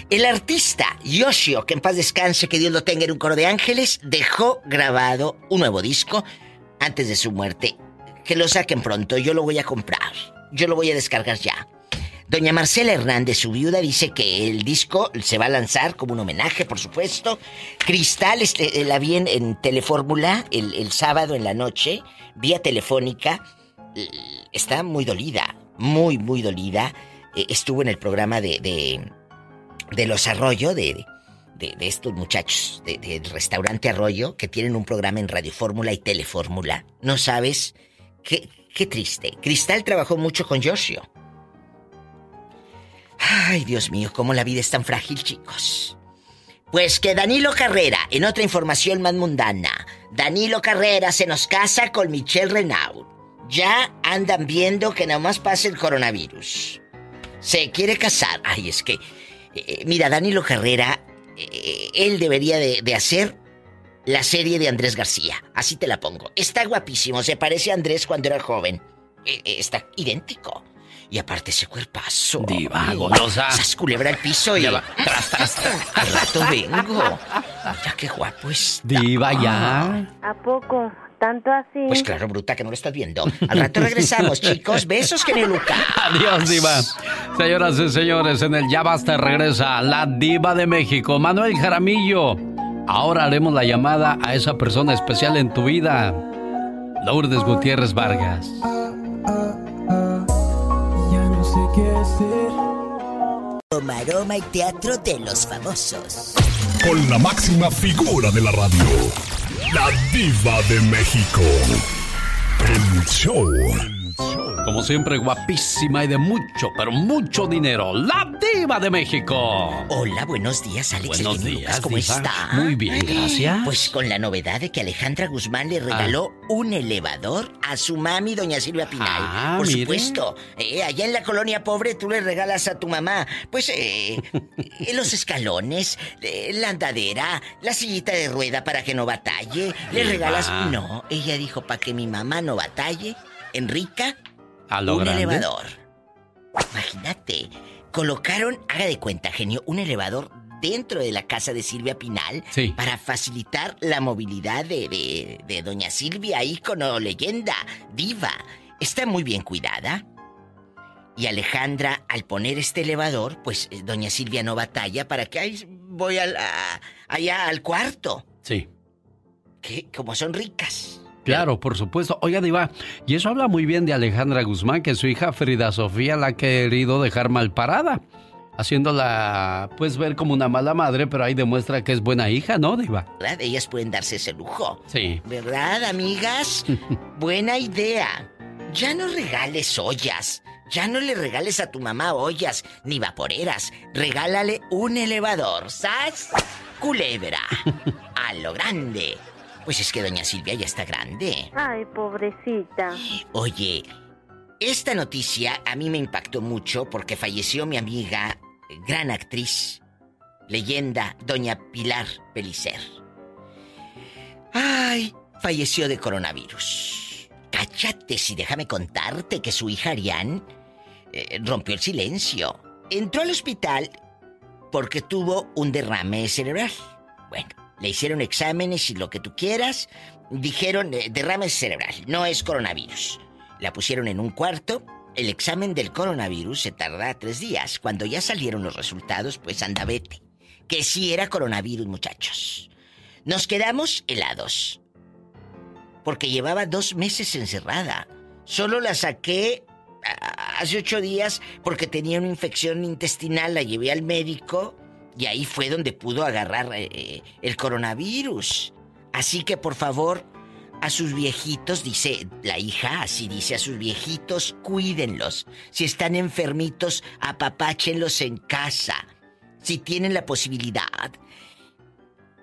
El artista Yoshio, que en paz descanse, que Dios lo tenga en un coro de ángeles, dejó grabado un nuevo disco antes de su muerte. Que lo saquen pronto, yo lo voy a comprar. Yo lo voy a descargar ya. Doña Marcela Hernández, su viuda, dice que el disco se va a lanzar como un homenaje, por supuesto. Cristal, este, eh, la vi en, en Telefórmula el, el sábado en la noche, vía telefónica. Está muy dolida, muy, muy dolida. Eh, estuvo en el programa de, de, Los Arroyo, de, de, estos muchachos de- del restaurante Arroyo, que tienen un programa en Radio Fórmula y Telefórmula. No sabes qué, qué triste. Cristal trabajó mucho con Yoshio. Ay, Dios mío, cómo la vida es tan frágil, chicos. Pues que Danilo Carrera, en otra información más mundana, Danilo Carrera se nos casa con Michelle Renaud. Ya andan viendo que nomás pasa el coronavirus. Se quiere casar. Ay, es que, eh, mira, Danilo Carrera, eh, él debería de, de hacer la serie de Andrés García. Así te la pongo. Está guapísimo, se parece a Andrés cuando era joven. Eh, eh, está idéntico. Y aparte ese cuerpazo. Diva, Ay, golosa. Esas culebra el piso y... Ya va. Tras, tras, tras. Al rato vengo. Mira qué guapo es. Diva, ya. ¿A poco? ¿Tanto así? Pues claro, bruta, que no lo estás viendo. Al rato regresamos, [laughs] chicos. Besos, Luca. Adiós, Diva. Señoras y señores, en el Ya Basta regresa la Diva de México, Manuel Jaramillo. Ahora haremos la llamada a esa persona especial en tu vida, Lourdes Gutiérrez Vargas. Ya no sé qué hacer. Maroma y teatro de los famosos. Con la máxima figura de la radio, la diva de México. El show. Como siempre, guapísima y de mucho, pero mucho dinero, la Diva de México. Hola, buenos días, Alex. Buenos días, Lucas, ¿Cómo Diva. está? Muy bien, gracias. Pues con la novedad de que Alejandra Guzmán le regaló un elevador a su mami, doña Silvia Pinal. Ah, Por mire. supuesto. Eh, allá en la colonia pobre tú le regalas a tu mamá, pues, eh, [laughs] eh, los escalones, eh, la andadera, la sillita de rueda para que no batalle. Le regalas... No, ella dijo, para que mi mamá no batalle, Enrica, A lo un grande. elevador. Imagínate, colocaron, haga de cuenta, genio, un elevador dentro de la casa de Silvia Pinal Sí. para facilitar la movilidad de, de, de doña Silvia, ícono, leyenda, diva. Está muy bien cuidada. Y Alejandra, al poner este elevador, pues eh, doña Silvia no batalla para que ay, voy al- a- allá al cuarto. Sí. Que como son ricas. Claro, por supuesto. Oiga, Diva, y eso habla muy bien de Alejandra Guzmán, que su hija Frida Sofía la ha querido dejar mal parada, haciéndola, pues, ver como una mala madre, pero ahí demuestra que es buena hija, ¿no, Diva? ¿Verdad? Ellas pueden darse ese lujo. Sí. ¿Verdad, amigas? [laughs] Buena idea. Ya no regales ollas. Ya no le regales a tu mamá ollas ni vaporeras. Regálale un elevador. ¿Sas? Culebra. [laughs] A lo grande. Pues es que doña Silvia ya está grande. Ay, pobrecita. Oye, esta noticia a mí me impactó mucho porque falleció mi amiga, gran actriz, leyenda, doña Pilar Pelicer. Ay, falleció de coronavirus. Cállate si déjame contarte que su hija Ariane eh, rompió el silencio. Entró al hospital porque tuvo un derrame cerebral. Bueno, le hicieron exámenes y lo que tú quieras. Dijeron eh, derrame cerebral, no es coronavirus. La pusieron en un cuarto. El examen del coronavirus se tarda tres días. Cuando ya salieron los resultados, pues anda vete. Que sí era coronavirus, muchachos. Nos quedamos helados. Porque llevaba dos meses encerrada. Solo la saqué ah, hace ocho días porque tenía una infección intestinal. La llevé al médico y ahí fue donde pudo agarrar eh, el coronavirus. Así que por favor, a sus viejitos, dice la hija, así dice, a sus viejitos, cuídenlos. Si están enfermitos, apapáchenlos en casa. Si tienen la posibilidad.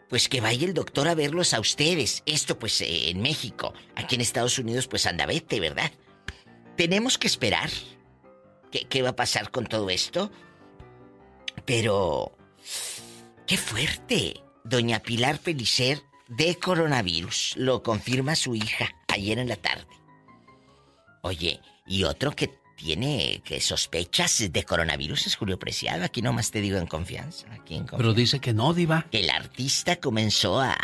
pues que vaya el doctor a verlos a ustedes. Esto pues eh, en México. Aquí en Estados Unidos pues anda vete, ¿verdad? Tenemos que esperar. ¿Qué, qué va a pasar con todo esto? Pero... ¡Qué fuerte! Doña Pilar Pelicer de coronavirus. Lo confirma su hija ayer en la tarde. Oye, y otro que tiene que sospechas de coronavirus es Julio Preciado. Aquí nomás te digo en confianza. Aquí en confianza. Pero dice que no, Diva. Que el artista comenzó a.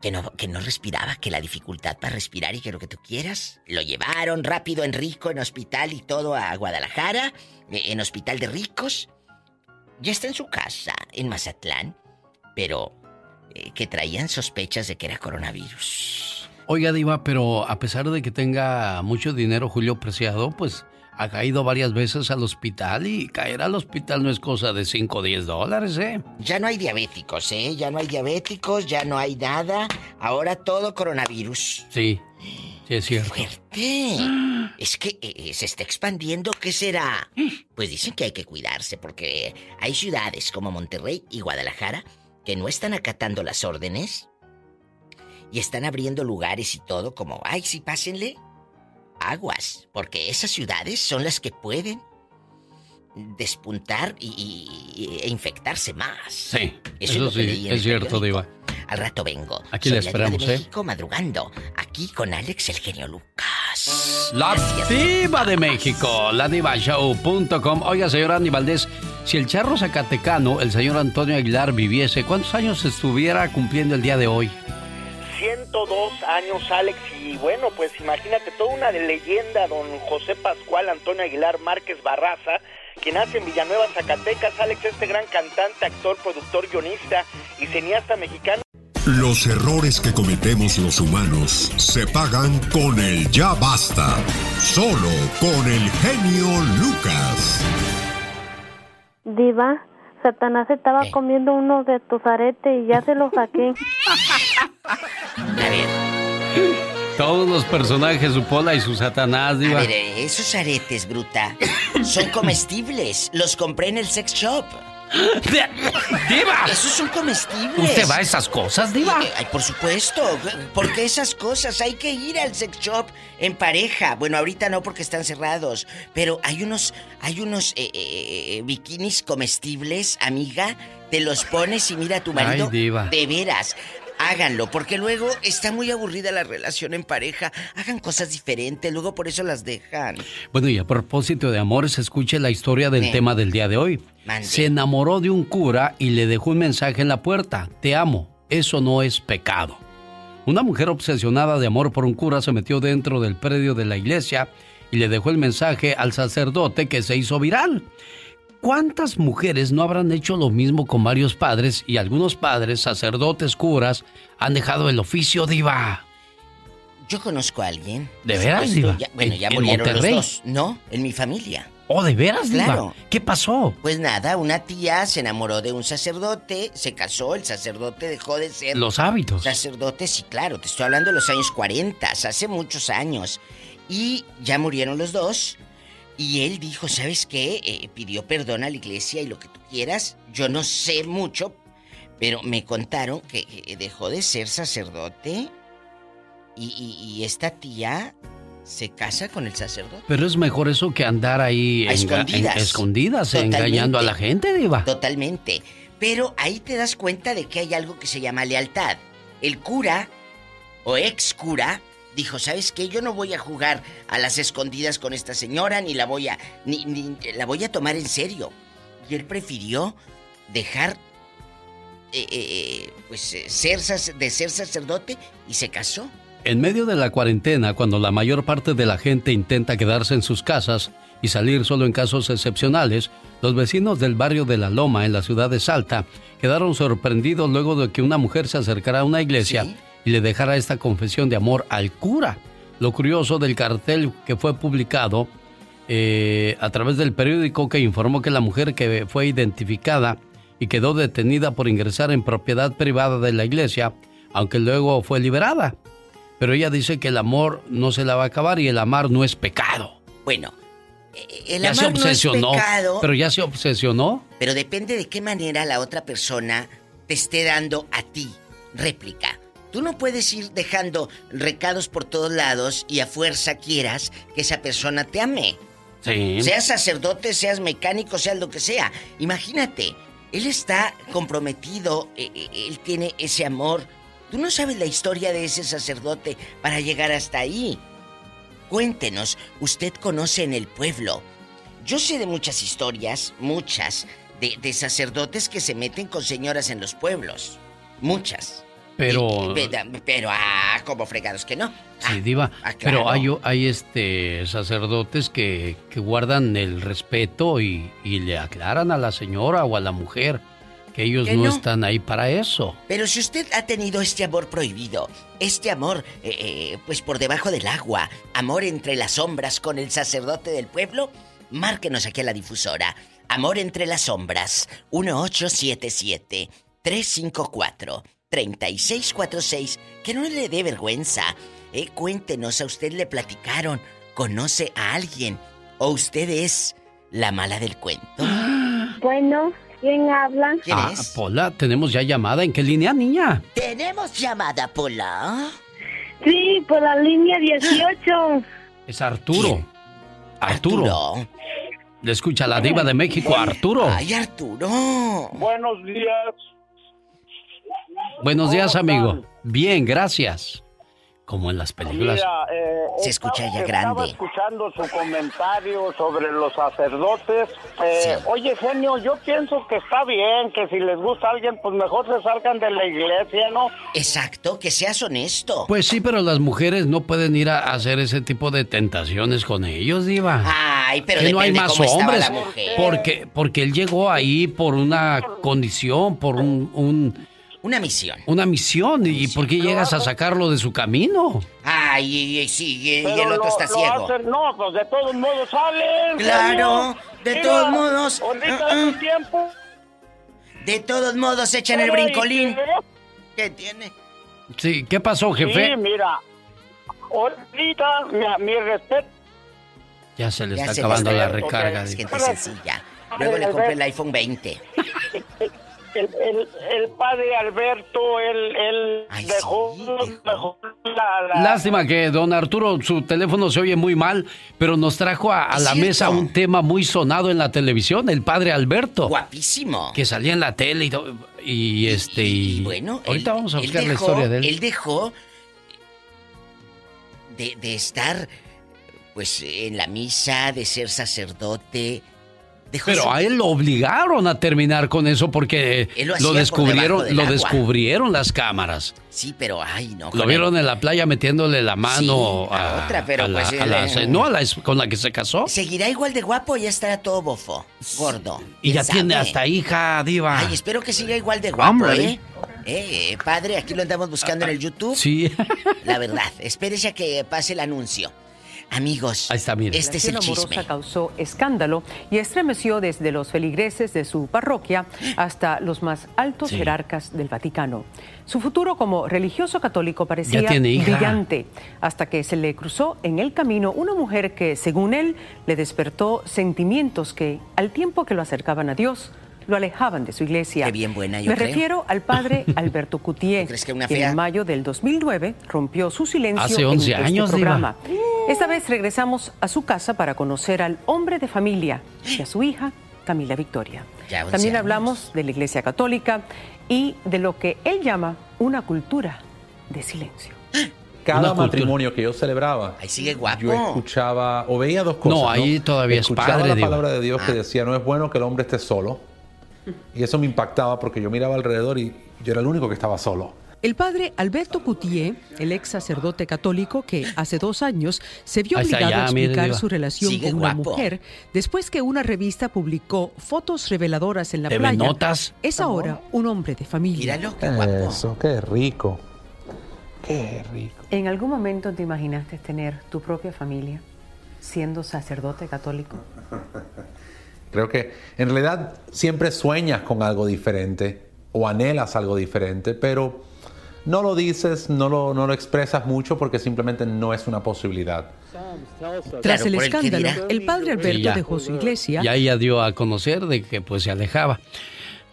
que no, que no respiraba, que la dificultad para respirar y que lo que tú quieras. Lo llevaron rápido en rico, en hospital y todo a Guadalajara, en hospital de ricos. Ya está en su casa, en Mazatlán, pero eh, que traían sospechas de que era coronavirus. Oiga, Diva, pero a pesar de que tenga mucho dinero Julio Preciado, pues ha caído varias veces al hospital y caer al hospital no es cosa de 5 o 10 dólares, ¿eh? Ya no hay diabéticos, ¿eh? Ya no hay diabéticos, ya no hay nada. Ahora todo coronavirus. Sí, sí es cierto. ¿Qué? [gasps] Es que eh, se está expandiendo. ¿Qué será? [gasps] Pues dicen que hay que cuidarse porque hay ciudades como Monterrey y Guadalajara que no están acatando las órdenes y están abriendo lugares y todo como, ay, sí, pásenle. Aguas, porque esas ciudades son las que pueden despuntar y, y- e infectarse más. Sí, Eso es eso sí, es cierto. Diva. Al rato vengo. Aquí Soy la la Diva esperamos, de ¿eh? México madrugando. Aquí con Alex el genio Lucas. La Diva de México, ladivashow.com. Oiga, señor Andy Valdés, si el charro zacatecano, el señor Antonio Aguilar, viviese, ¿cuántos años estuviera cumpliendo el día de hoy? 102 años, Alex, y bueno, pues imagínate, toda una de leyenda, don José Pascual Antonio Aguilar Márquez Barraza, que nace en Villanueva, Zacatecas, Alex, este gran cantante, actor, productor, guionista y cineasta mexicano. Los errores que cometemos los humanos se pagan con el ya basta. Solo con el genio Lucas. Diva, Satanás estaba comiendo uno de tus aretes y ya se lo saqué. Todos los personajes, su Pola y su Satanás, A Diva. ver, eh, esos aretes, bruta, son comestibles. Los compré en el sex shop. ¡Diva! Esos son comestibles. ¿Usted va a esas cosas, Diva? Ay, por supuesto. ¿Por qué esas cosas? Hay que ir al sex shop en pareja. Bueno, ahorita no porque están cerrados. Pero hay unos, hay unos eh, eh, eh, bikinis comestibles, amiga. Te los pones y mira a tu marido. Ay, diva. De veras. Háganlo, porque luego está muy aburrida la relación en pareja. Hagan cosas diferentes, luego por eso las dejan. Bueno, y a propósito de amores, escuche la historia del tema del día de hoy. Mande. Se enamoró de un cura y le dejó un mensaje en la puerta. Te amo, eso no es pecado. Una mujer obsesionada de amor por un cura se metió dentro del predio de la iglesia y le dejó el mensaje al sacerdote que se hizo viral. ¿Cuántas mujeres no habrán hecho lo mismo con varios padres y algunos padres, sacerdotes, curas, han dejado el oficio diva? Yo conozco a alguien. ¿De veras, diva? ya- bueno, ¿En- ya murieron Monterrey? los dos. No, en mi familia. ¿Oh, de veras, diva? Claro. ¿Qué pasó? Pues nada, una tía se enamoró de un sacerdote, se casó, el sacerdote dejó de ser... Los hábitos. Sacerdote, sí, claro, te estoy hablando de los años 40, hace muchos años. Y ya murieron los dos. Y él dijo, ¿sabes qué? Eh, pidió perdón a la iglesia y lo que tú quieras. Yo no sé mucho, pero me contaron que eh, dejó de ser sacerdote. Y, y- y esta tía se casa con el sacerdote. Pero es mejor eso que andar ahí A escondidas. en- escondidas, Totalmente. engañando a la gente, Diva. Totalmente. Pero ahí te das cuenta de que hay algo que se llama lealtad. El cura, o ex cura, dijo, ¿sabes qué? Yo no voy a jugar a las escondidas con esta señora, ni la voy a. ni, ni- la voy a tomar en serio. Y él prefirió dejar. eh, eh, eh, pues eh, ser de ser sacerdote y se casó. En medio de la cuarentena, cuando la mayor parte de la gente intenta quedarse en sus casas y salir solo en casos excepcionales, los vecinos del barrio de La Loma, en la ciudad de Salta, quedaron sorprendidos luego de que una mujer se acercara a una iglesia y le dejara esta confesión de amor al cura. Lo curioso del cartel que fue publicado eh, a través del periódico que informó que la mujer que fue identificada y quedó detenida por ingresar en propiedad privada de la iglesia, aunque luego fue liberada. Pero ella dice que el amor no se la va a acabar y el amar no es pecado. Bueno, eh, el ya se amar no es pecado. pero ya se obsesionó. Pero depende de qué manera la otra persona te esté dando a ti réplica. Tú no puedes ir dejando recados por todos lados y a fuerza quieras que esa persona te ame. Sí. Seas sacerdote, seas mecánico, seas lo que sea. Imagínate, él está comprometido, eh, eh, él tiene ese amor. Tú no sabes la historia de ese sacerdote para llegar hasta ahí. Cuéntenos, usted conoce en el pueblo. Yo sé de muchas historias, muchas, de, de sacerdotes que se meten con señoras en los pueblos. Muchas. Pero. Pe- Pero, ah, como fregados que no. Sí, diva. ah, claro. Pero hay, hay este sacerdotes que, que guardan el respeto y, y le aclaran a la señora o a la mujer que ellos Que no, no. están ahí para eso. Pero si usted ha tenido este amor prohibido, este amor, eh, eh, pues por debajo del agua, amor entre las sombras con el sacerdote del pueblo, márquenos aquí a la difusora. Amor entre las sombras, 1877-354-3646. Que no le dé vergüenza. Eh, cuéntenos, a usted le platicaron, conoce a alguien, o usted es la mala del cuento. [gasps] Bueno, ¿quién habla? ah, Pola, tenemos ya llamada. ¿En qué línea, niña? ¿Tenemos llamada, Pola? Sí, por la línea [gasps] 18. Es Arturo. Arturo. Le escucha la diva de México, Arturo. Ay, Arturo. Buenos días. Buenos días, ¿Cómo amigo. están? Bien, gracias. Como en las películas. Mira, eh, Se escucha estaba- ya grande. Estaba escuchando su comentario sobre los sacerdotes. Eh, Oye, genio, yo pienso que está bien, que si les gusta a alguien, pues mejor se salgan de la iglesia, ¿no? Exacto, que seas honesto. Pues sí, pero las mujeres no pueden ir a hacer ese tipo de tentaciones con ellos, diva. Ay, pero que no hay más cómo hombres. la mujer. Porque, porque él llegó ahí por una condición, por un, un- Una misión. una misión. ¿Y por qué llegas a sacarlo de su camino? Ay, y, y- sí, y, el otro lo- está lo ciego. hacen- no, pues de todos modos salen. Claro, de Mira, todos modos. Ah. un tiempo. De todos modos echan el Pero, ¿y brincolín. qué? ¿Qué tiene? Sí, ¿qué pasó, jefe? Sí, mira. Ahorita, mi, mi respeto. Ya se le Ya está se le acabando está- la recarga. Es gente sencilla. Luego le compré el iPhone 20. [laughs] El, el, el padre Alberto, él, él dejó, dejó la, la- Lástima que don Arturo, su teléfono se oye muy mal, pero nos trajo a, la cierto. mesa un tema muy sonado en la televisión, el padre Alberto. Guapísimo. Que salía en la tele y, todo, y este... Y, Bueno, ahorita él- vamos a buscar la historia de él. Él dejó de, de estar, pues, en la misa, de ser sacerdote. Dejó Pero su- a él lo obligaron a terminar con eso porque lo por descubrieron, lo agua. descubrieron las cámaras. Sí, pero ay, no. Lo vieron el- en la playa metiéndole la mano Sí, a a, otra, pero a la- pues a él, la- eh, no a la con la que se casó. Seguirá igual de guapo o ya estará todo bofo, gordo. Y ya ¿Quién tiene hasta hija, diva. Ay, espero que siga igual de guapo, Hombre. ¿eh? Eh, eh, padre, aquí lo andamos buscando en el YouTube. Sí. La verdad, espérese a que pase el anuncio. Amigos, Ahí está, mire. este es el chisme. amorosa causó escándalo y estremeció desde los feligreses de su parroquia hasta los más altos Sí. jerarcas del Vaticano. Su futuro como religioso católico parecía brillante hasta que se le cruzó en el camino una mujer que, según él, le despertó sentimientos que, al tiempo que lo acercaban a Dios, lo alejaban de su iglesia. Qué bien buena, yo Me creo. refiero al padre [laughs] Alberto Coutier, crees que una fea? en mayo del 2009 rompió su silencio Hace en 11 este años, diva. programa. Esta vez regresamos a su casa para conocer al hombre de familia y a su hija, Camila Victoria. Ya 11 También años. hablamos de la Iglesia Católica y de lo que él llama una cultura de silencio. [gasps] Cada matrimonio que yo celebraba, Ahí sigue guapo. yo escuchaba o veía dos cosas. No, ahí todavía es escuchaba padre, la digo. palabra de Dios que Ah. decía no es bueno que el hombre esté solo. Y eso me impactaba porque yo miraba alrededor y yo era el único que estaba solo. El padre Alberto Coutier, el ex sacerdote católico que hace dos años se vio obligado a mire, explicar su relación con una guapo. mujer después que una revista publicó fotos reveladoras en la ¿TV playa. Notas? Es ahora un hombre de familia. Míralo, qué guapo. Eso, qué rico. Qué rico. ¿En algún momento te imaginaste tener tu propia familia siendo sacerdote católico? [laughs] Creo que en realidad siempre sueñas con algo diferente o anhelas algo diferente, pero no lo dices, no lo, no lo expresas mucho porque simplemente no es una posibilidad. Tras Claro, el escándalo, el padre Alberto ya. dejó su iglesia Y ahí ya dio a conocer de que pues se alejaba.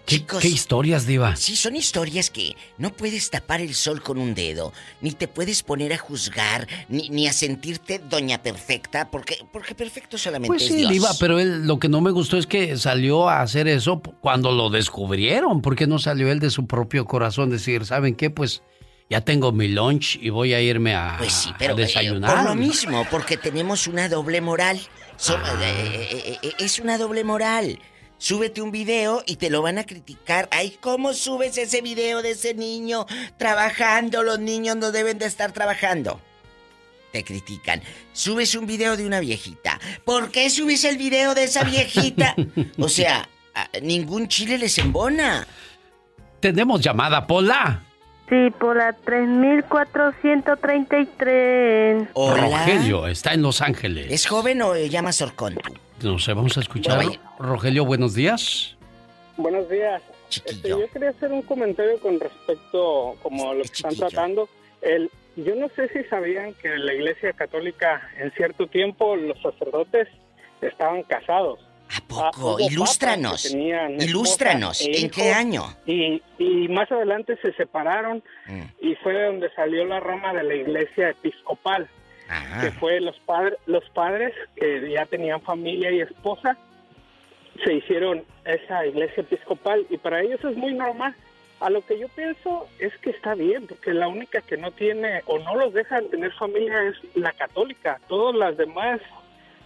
¿Qué, qué historias, Diva? Sí, son historias que no puedes tapar el sol con un dedo, ni te puedes poner a juzgar, ni, ni a sentirte doña perfecta, porque, porque perfecto solamente Pues es sí, Dios. Diva, pero él lo que no me gustó es que salió a hacer eso cuando lo descubrieron. ¿Por qué no salió él de su propio corazón? Decir, ¿saben qué? Pues ya tengo mi lunch y voy a irme a, Pues sí, a pero eh, desayunar. por lo mismo, porque tenemos una doble moral. So- Ah. eh, eh, eh, es una doble moral. Súbete un video y te lo van a criticar. Ay, ¿cómo subes ese video de ese niño trabajando? Los niños no deben de estar trabajando. Te critican. Subes un video de una viejita. ¿Por qué subes el video de esa viejita? [laughs] O sea, ningún chile les embona. Tenemos llamada, Pola. Sí, por la 3433. Rogelio está en Los Ángeles. ¿Es joven o llama Sorcón? No sé, vamos a escuchar. Oye. Rogelio, buenos días. Buenos días. Este, yo quería hacer un comentario con respecto como lo que están tratando. El, yo no sé si sabían que en la Iglesia Católica en cierto tiempo los sacerdotes estaban casados. ¿A poco? Ilústranos. Ilústranos. ¿En qué año? Y, y más adelante se separaron Mm. y fue donde salió la rama de la Iglesia Episcopal. que fue los padres los padres que ya tenían familia y esposa se hicieron esa iglesia episcopal y para ellos es muy normal a lo que yo pienso es que está bien porque la única que no tiene o no los dejan tener familia es la católica todas las demás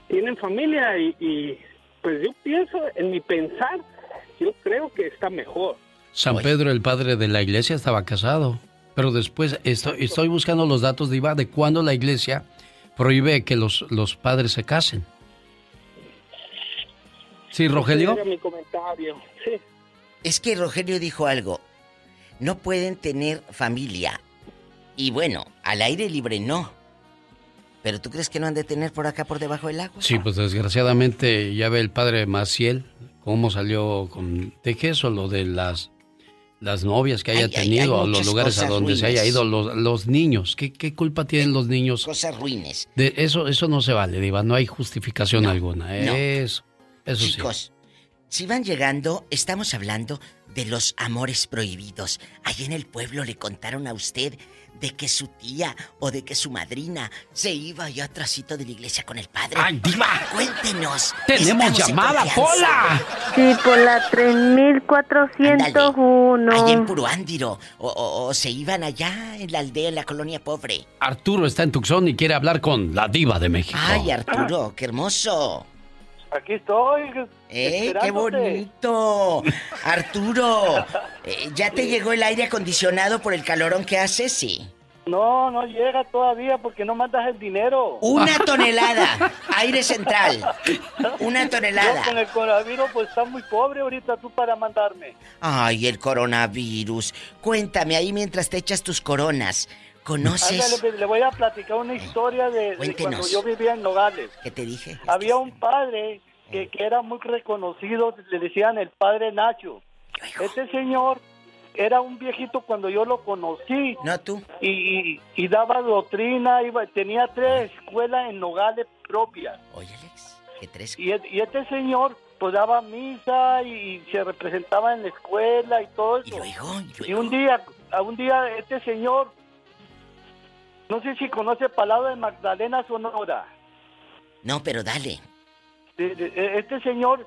tienen familia y, y, pues yo pienso en mi pensar yo creo que está mejor San Pedro, el padre de la iglesia, estaba casado. Pero después estoy, estoy buscando los datos, Diva, de cuándo la iglesia prohíbe que los, los padres se casen. ¿Sí, Rogelio? Era mi comentario sí Es que Rogelio dijo algo. No pueden tener familia. Y bueno, al aire libre no. Pero ¿tú crees que no han de tener por acá por debajo del agua? Sí, pues desgraciadamente ya ve el padre Maciel cómo salió con Tejes o lo de las, las novias que haya Ay, ay, tenido, hay los lugares a donde se haya ido, los, los niños. ¿Qué, qué culpa tienen los niños? Cosas ruines. De eso, eso no se vale, Diva, no hay justificación alguna. no. Eso, eso sí. Chicos, si van llegando, estamos hablando de los amores prohibidos. Allí en el pueblo le contaron a usted de que su tía o de que su madrina se iba allá atrásito de la iglesia con el padre. ¡Ay, diva! Cuéntenos. ¡Tenemos llamada. Pola! Sí, por la 3401. Allá en Puruándiro. O, o- o se iban allá en la aldea, en la colonia pobre. Arturo está en Tucson y quiere hablar con la diva de México. Ay, Arturo, qué hermoso. Aquí estoy. ¡Eh, qué bonito! [laughs] Arturo, eh, ¿ya te llegó el aire acondicionado por el calorón que hace? Sí. No, no llega todavía porque no mandas el dinero. Una [laughs] tonelada, aire central. [laughs] Una tonelada. Yo con el coronavirus pues está muy pobre ahorita tú para mandarme. Ay, el coronavirus. Cuéntame ahí mientras te echas tus coronas. ¿Conoces? Ándale, pues, le voy a platicar una historia de, de cuando yo vivía en Nogales. ¿Qué te dije? Había un padre que, que era muy reconocido, le decían el padre Nacho. Este señor era un viejito cuando yo lo conocí. No tú. Y, y- y daba doctrina, iba, tenía tres escuelas en Nogales propias. Oye, Alex, ¿qué tres? Y, y este señor pues daba misa y, se representaba en la escuela y todo eso. Y, un día, a un día este señor, no sé si conoce palabra de Magdalena Sonora. No, pero dale. De- de- Este señor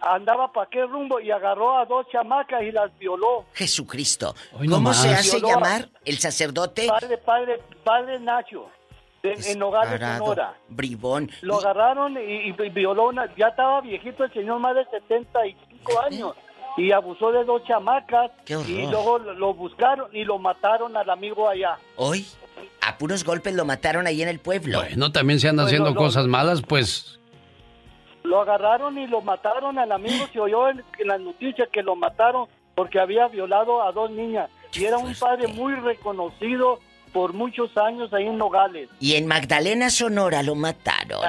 andaba para qué rumbo y agarró a dos chamacas y las violó. Jesucristo. Hoy no ¿Cómo se más. hace Violó llamar el sacerdote? Padre, padre, padre Nacho, de- en Nogales, Sonora. Bribón. Lo agarraron y, y violó una... Ya estaba viejito el señor, más de 75 años. Y abusó de dos chamacas. Y luego lo, buscaron y lo mataron al amigo allá. Hoy, a puros golpes lo mataron ahí en el pueblo. Bueno, también se anda Bueno, haciendo cosas malas, pues Lo agarraron y lo mataron al amigo. Se oyó en, en las noticias que lo mataron porque había violado a dos niñas. Y era un padre muy reconocido por muchos años ahí en Nogales. Y en Magdalena, Sonora, lo mataron.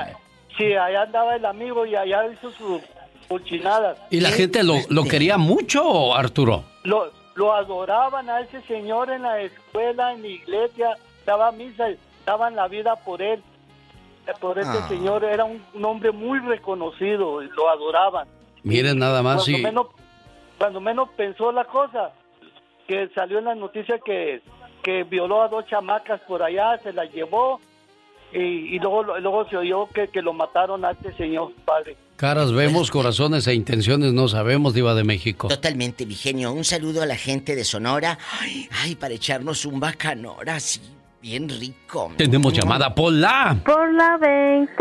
Sí, allá andaba el amigo y allá hizo sus cochinadas. ¿Y la gente lo, lo Este. quería mucho, Arturo? Lo, lo adoraban a ese señor en la escuela, en la iglesia, daba misa, daban la vida por él. Por este Ah. señor era un, un hombre muy reconocido, y lo adoraban. Miren nada más Más o y menos cuando menos pensó la cosa, que salió en la noticia que, que violó a dos chamacas por allá, se las llevó y, y luego, luego se oyó que, que lo mataron a este señor padre. Caras vemos, corazones e intenciones no sabemos, Diva de México. Totalmente, Vigenio. Un saludo a la gente de Sonora. Ay, ay, para echarnos un bacanora así, bien rico. Tenemos llamada Pola. Por la 20.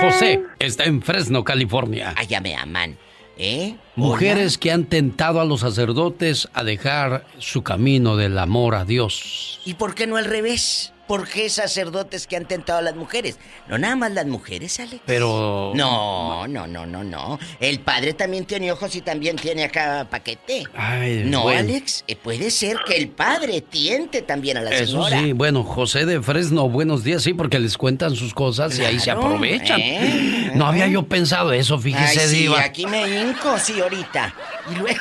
José está en Fresno, California. Allá me aman. ¿Eh? Mujeres que han tentado a los sacerdotes a dejar su camino del amor a Dios. ¿Y por qué no al revés? ¿Por qué sacerdotes que han tentado a las mujeres? No nada más las mujeres, Alex. Pero... No, no, no, no, no. El padre también tiene ojos y también tiene acá paquete. Ay, no, bueno. Alex, eh, puede ser que el padre tiente también a la Eso señora. sí, bueno, José de Fresno, buenos días, sí, porque les cuentan sus cosas y ahí se aprovechan. ¿eh? No había yo pensado eso, fíjese, Ay, sí, Diva. aquí me hinco, sí, ahorita. Y luego...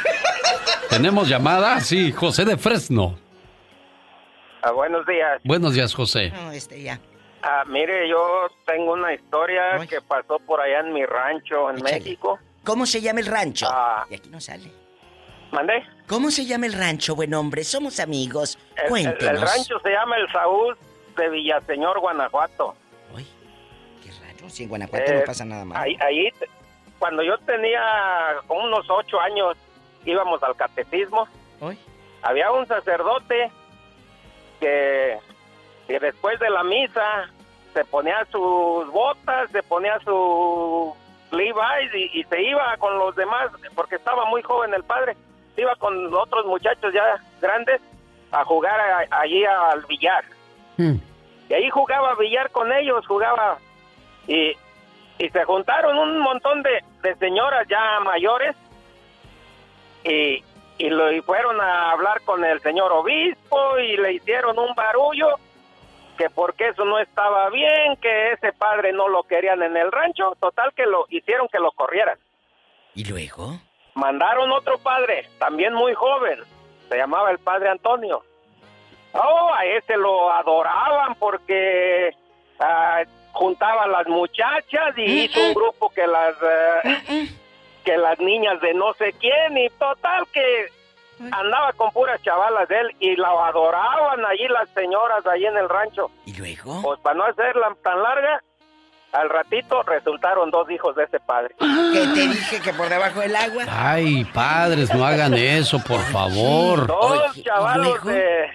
¿Tenemos llamada? Sí, José de Fresno. Ah, buenos días. Buenos días, José. No, este ya. Ah, mire, yo tengo una historia que pasó por allá en mi rancho en México. ¿Cómo se llama el rancho? Ah. Y aquí no sale. ¿Mandé? ¿Cómo se llama el rancho, buen hombre? Somos amigos. El, el- Cuéntenos. el rancho se llama El Saúl de Villaseñor, Guanajuato. No, sí, en Guanajuato Eh, no pasa nada más. Ahí, ahí, cuando yo tenía unos ocho años, íbamos al catecismo. Había un sacerdote que, que después de la misa se ponía sus botas, se ponía su Levi's y, y se iba con los demás, porque estaba muy joven el padre, se iba con otros muchachos ya grandes a jugar a- allí al billar. Y ahí jugaba billar con ellos, jugaba y, y se juntaron un montón de, de señoras ya mayores y, y, lo, y fueron a hablar con el señor obispo y le hicieron un barullo que porque eso no estaba bien, que ese padre no lo querían en el rancho, total que lo hicieron que lo corrieran. ¿Y luego? Mandaron otro padre, también muy joven, se llamaba el padre Antonio. Oh, a ese lo adoraban porque ah, juntaba a las muchachas y hizo un grupo que las eh, que las niñas de no sé quién y total que andaba con puras chavalas de él y la adoraban allí las señoras allí en el rancho. ¿Y luego? Pues para no hacerla tan larga, al ratito resultaron dos hijos de ese padre. Que te dije que por debajo del agua. Ay, padres, no hagan eso, por favor. Dos chavalos eh,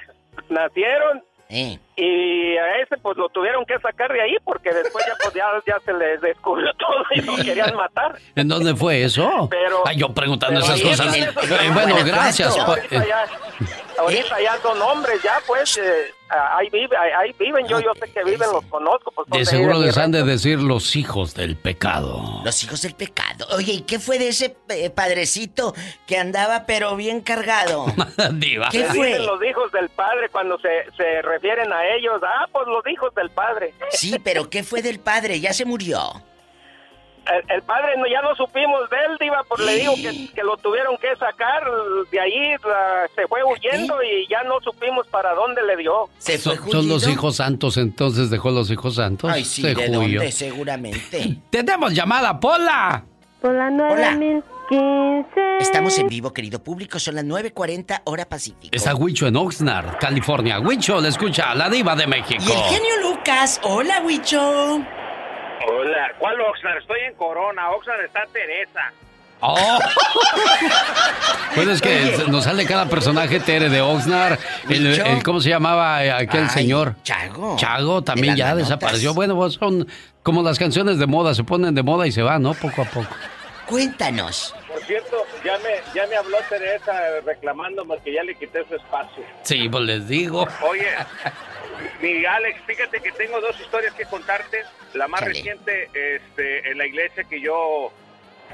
nacieron Eh. y a ese pues lo tuvieron que sacar de ahí porque después ya, pues, ya, ya se les descubrió [laughs] todo y lo querían matar. ¿En dónde fue eso? Pero- Ay, yo preguntando esas cosas. en Eh, bueno, gracias. pues, eh, ahorita ya son hombres, ya pues, eh, ahí, vive, ahí, viven, yo, yo sé que viven, los conozco. Pues, De seguro les han de decir los hijos del pecado. Los hijos del pecado. Oye, ¿y qué fue de ese eh, padrecito que andaba pero bien cargado? [laughs] Diva. ¿Qué fue? dicen los hijos del padre cuando se, se refieren a ellos. Ah, pues los hijos del padre. Sí, pero ¿qué fue del padre? Ya se murió. El, el padre no, ya no supimos de él, Diva, pues le digo que, que lo tuvieron que sacar de ahí, la- se fue huyendo y ya no supimos para dónde le dio. Son, son los hijos santos, entonces dejó los hijos santos. Ay, sí, Se ¿de dónde? Seguramente. [laughs] Tenemos llamada, Pola. Por la 9015. Estamos en vivo, querido público. Son las 9.40 hora pacífico. Está Huicho en Oxnard, California. Huicho, le escucha la diva de México. Y el genio Lucas. Hola, Huicho. Hola, ¿cuál Oxnard? Estoy en Corona, Oxnard está Teresa. Oh. Pues es que nos sale cada personaje Tere de Oxnard. El, Huicho. el- ¿Cómo se llamaba aquel Ay, señor? Chago. Chago también De ya manotas. desapareció. Bueno, pues son como las canciones de moda, se ponen de moda y se van, ¿no? Poco a poco. Cuéntanos. Por cierto, ya me, ya me habló Teresa reclamándome que ya le quité su espacio. Sí, pues les digo. Oye, mi Alex, fíjate que tengo dos historias que contarte. La más Chale. reciente, este, en la iglesia que yo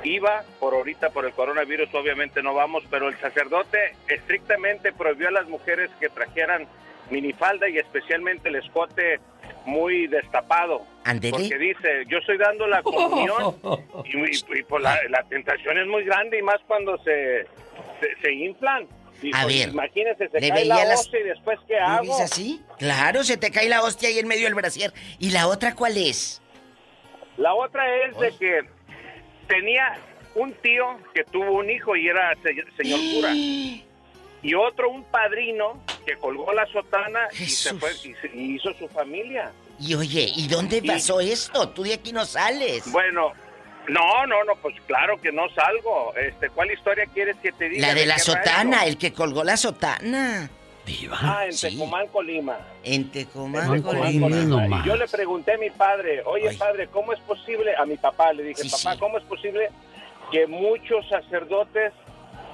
iba, por ahorita por el coronavirus obviamente no vamos, pero el sacerdote estrictamente prohibió a las mujeres que trajeran minifalda y especialmente el escote muy destapado. Porque dice, yo estoy dando la [laughs] comunión y, y- y, pues, la, la tentación es muy grande y más cuando se, se, se inflan. A ver, imagínese, se ¿le cae la veía las hostia y después ¿qué hago? ¿Boobies así? Claro, se te cae la hostia ahí en medio del brasier. ¿Y la otra cuál es? La otra es de que tenía un tío que tuvo un hijo y era señor [gasps] cura. Y otro, un padrino que colgó la sotana y se fue y, hizo su familia. Y oye, ¿y dónde pasó esto? Tú de aquí no sales. Bueno, no, no, no, pues claro que no salgo. Este, ¿cuál historia quieres que te diga? La de la sotana, el que colgó la sotana. Diva. Ah, en Tecomán, Colima. En Tecomán, Colima. Y yo le pregunté a mi padre, oye padre, ¿cómo es posible? A mi papá le dije, papá, ¿cómo es posible que muchos sacerdotes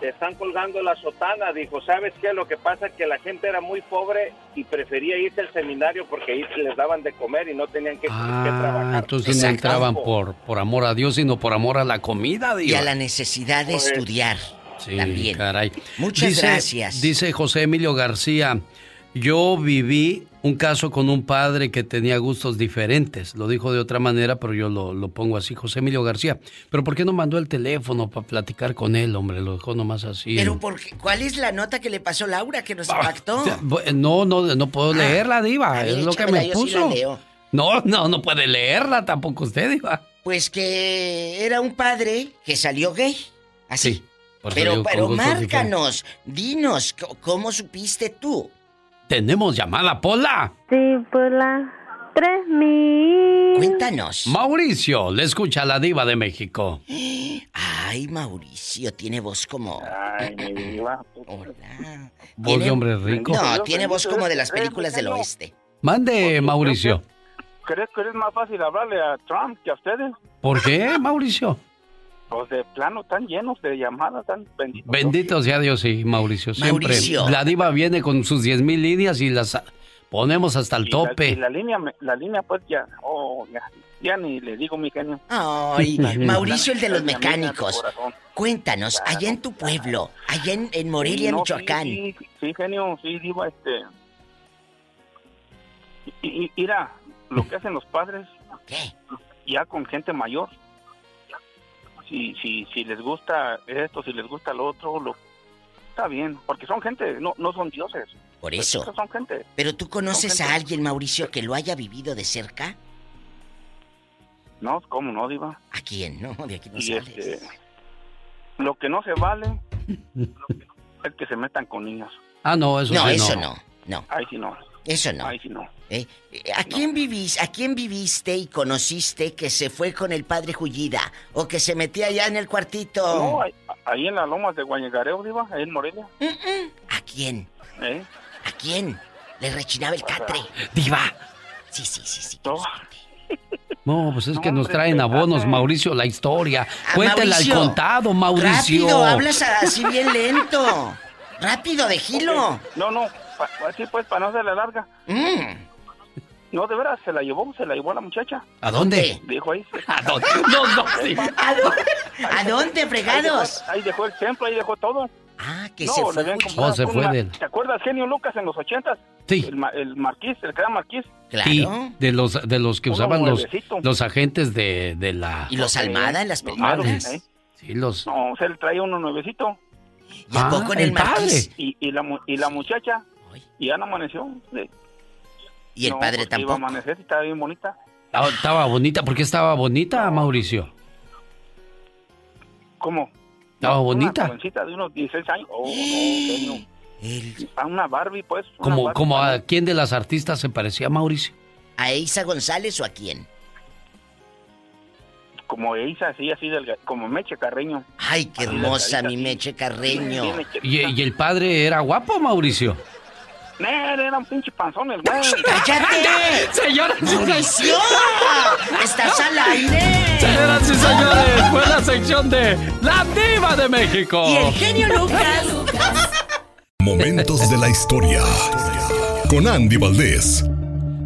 están colgando la sotana. Dijo, ¿sabes qué? Lo que pasa es que la gente era muy pobre y prefería irse al seminario porque ahí les daban de comer y no tenían que, ah, trabajar. Entonces no entraban por, por amor a Dios, sino por amor a la comida. Y a la necesidad de pues, estudiar. Sí, también. caray. Muchas gracias. Dice José Emilio García, yo viví un caso con un padre que tenía gustos diferentes. Lo dijo de otra manera, pero yo lo, pongo así, José Emilio García. Pero ¿por qué no mandó el teléfono para platicar con él, hombre? Lo dejó nomás así. Pero ¿por ¿cuál es la nota que le pasó Laura que nos ah, impactó? No, no, no puedo ah, leerla, Diva. es lo que me puso. no, no, no puede leerla tampoco usted, Diva. Pues que era un padre que salió gay. Así. pero, pero márcanos, dinos, ¿cómo supiste tú? Tenemos llamada, Pola. Sí, Pola. Tres mil. Cuéntanos. Mauricio, le escucha la diva de México. Ay, Mauricio, tiene voz como... Ay, mi diva. Hola. ¿Voz de hombre rico? No, tiene voz como de las películas del oeste. Mande, Mauricio. ¿Crees que es más fácil hablarle a Trump que a ustedes? ¿Por qué, Mauricio? Pues de plano tan llenos de llamadas, tan benditos. Benditos sea Dios y Mauricio. Siempre. La diva viene con sus diez mil líneas y las ponemos hasta el tope. La, línea, la línea pues ya, oh, ya, ni le digo mi genio. Ay, [laughs] Mauricio el de los mecánicos. Cuéntanos, allá en tu pueblo, allá en, Morelia, Michoacán. Sí, sí, genio, sí, digo, este... Y, mira, lo que hacen los padres... ¿Qué? Ya con gente mayor si, si, si les gusta esto, si les gusta lo otro, lo, está bien, porque son gente, no, no son dioses. Por eso. son gente. Pero tú conoces a alguien, Mauricio, que lo haya vivido de cerca? No, ¿cómo no, Diva? ¿A quién? No, de aquí no y este, lo que no se vale es que se metan con niños. Ah, no, eso no. eso no. no. Ahí sí no. Eso no. Ahí sí no. ¿Eh? ¿A quién vivís, a quién viviste y conociste que se fue con el padre Jullida o que se metía allá en el cuartito? No, ahí, en las lomas de Guañegareo, Diva, ahí en Morelia. ¿A quién? ¿Eh? ¿A quién? Le rechinaba el catre. Diva. Sí, sí, sí, sí. No, pues es que nos traen abonos, Mauricio, la historia. Cuéntela al contado, Mauricio. Rápido, hablas así bien lento. Rápido, de gilo. No, no, así pues, para no hacerle larga. Mm. No, de veras, se la llevó, se la llevó a la muchacha. ¿A dónde? Dijo ahí. [laughs] ¿A dónde? No, no, [laughs] ¿A dónde? ¿A dónde, fregados? Ahí dejó, el templo, ahí dejó todo. Ah, que se fue. Oh, se fue de ¿Te acuerdas Genio Lucas en los ochentas? Sí. El, el marquís, el era marquís. Claro. Sí, de los, de los que usaban los, los agentes de, de la... ¿Y los Almada en las películas? ¿eh? Sí, los... No, se le traía uno nuevecito. ¿Y a poco en el, marquís? Y, y, la, y la muchacha, y ya no amaneció. Sí. ¿Y el padre pues, tampoco? Iba a amanecer y estaba bien bonita. Estaba, bonita. ¿Por qué estaba bonita, Mauricio? ¿Cómo? ¿Estaba bonita? Una jovencita de unos 16 años. Oh, no, El... A una Barbie, pues. ¿Como, como a quién de las artistas se parecía Mauricio? ¿A Eisa González o a quién? Como Eisa, así, así, del, como Meche Carreño. Ay, qué hermosa mi Meche Carreño. ¿Y, ¿Y el padre era guapo, Mauricio? Era un pinche panzón el güey. [laughs] ¡Cállate! Señoras ¡Mauricio! ¡Estás al aire! Señoras y señores, fue la sección de La Diva de México. Y el genio Lucas. Momentos de la historia. Con Andy Valdés.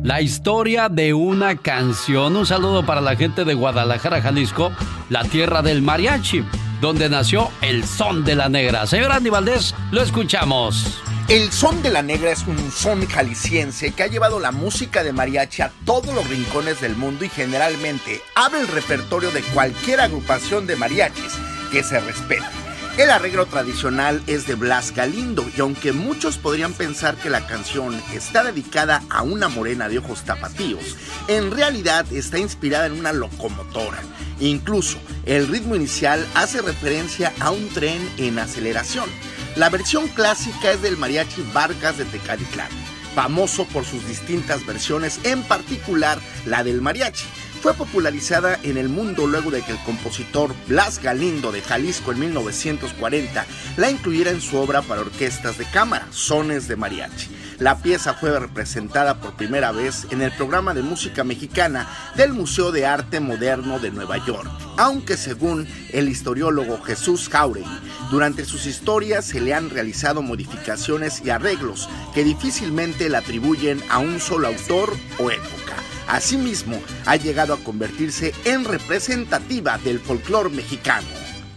La historia de una canción. Un saludo para la gente de Guadalajara, Jalisco, la tierra del mariachi, donde nació el son de la negra. Señor Andy Valdés, lo escuchamos. El son de la negra es un son jalisciense que ha llevado la música de mariachi a todos los rincones del mundo y generalmente abre el repertorio de cualquier agrupación de mariachis que se respete. El arreglo tradicional es de Blas Galindo y aunque muchos podrían pensar que la canción está dedicada a una morena de ojos tapatíos, en realidad está inspirada en una locomotora Incluso el ritmo inicial hace referencia a un tren en aceleración. La versión clásica es del mariachi Vargas de Tecalitlán, famoso por sus distintas versiones, en particular la del mariachi fue popularizada en el mundo luego de que el compositor Blas Galindo de Jalisco en 1940 la incluyera en su obra para orquestas de cámara, Sones de Mariachi. La pieza fue representada por primera vez en el programa de música mexicana del Museo de Arte Moderno de Nueva York, aunque según el historiólogo Jesús Jauregui, durante sus historias se le han realizado modificaciones y arreglos que difícilmente le atribuyen a un solo autor o época. Asimismo, ha llegado a convertirse en representativa del folclore mexicano,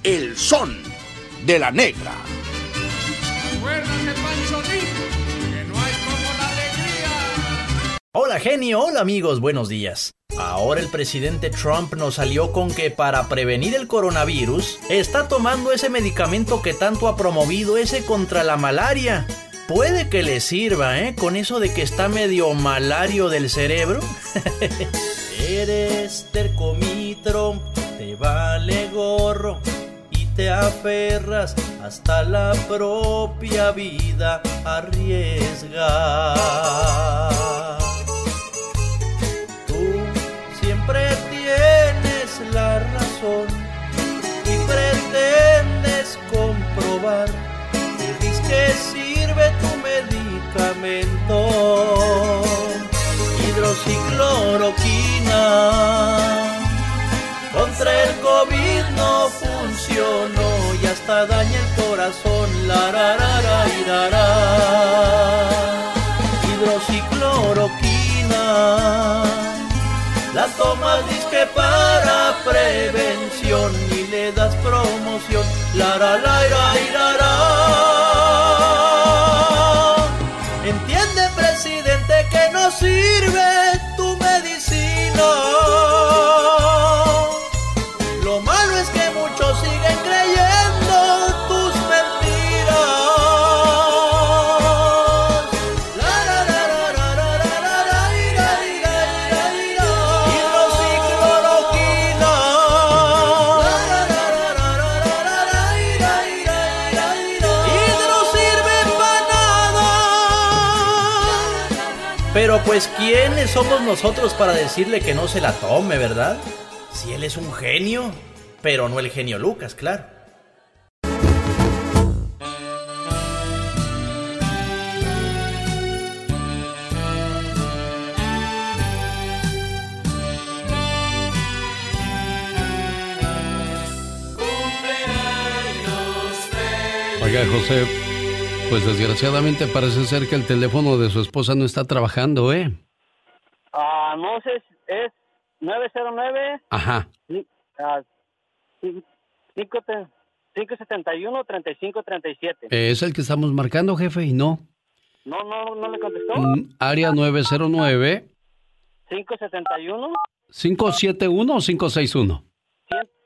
el son de la negra. Hola genio, hola amigos, buenos días. Ahora el presidente Trump nos salió con que para prevenir el coronavirus está tomando ese medicamento que tanto ha promovido, ese contra la malaria. Puede que le sirva, ¿eh? Con eso de que está medio malario del cerebro. [laughs] Eres tercomitro, te vale gorro y te aferras hasta la propia vida arriesgas. Comprobar que sirve tu medicamento. Hidroxicloroquina. Contra el COVID no funcionó y hasta daña el corazón. La ra, ra, ra, Hidroxicloroquina. La tomas disque para prevención y le das promoción. La ra, la, ra, ra, ra. sirve tu medicina. Somos nosotros para decirle que no se la tome, verdad? Si él es un genio, pero no el genio Lucas, claro. Oiga, José, pues desgraciadamente parece ser que el teléfono de su esposa no está trabajando, ¿eh? Sé, es 909. Ajá. Ah, 571-3537. Es el que estamos marcando, jefe, y no. No, no, no le contestó. Mm, área 909. 571. 571 o 561.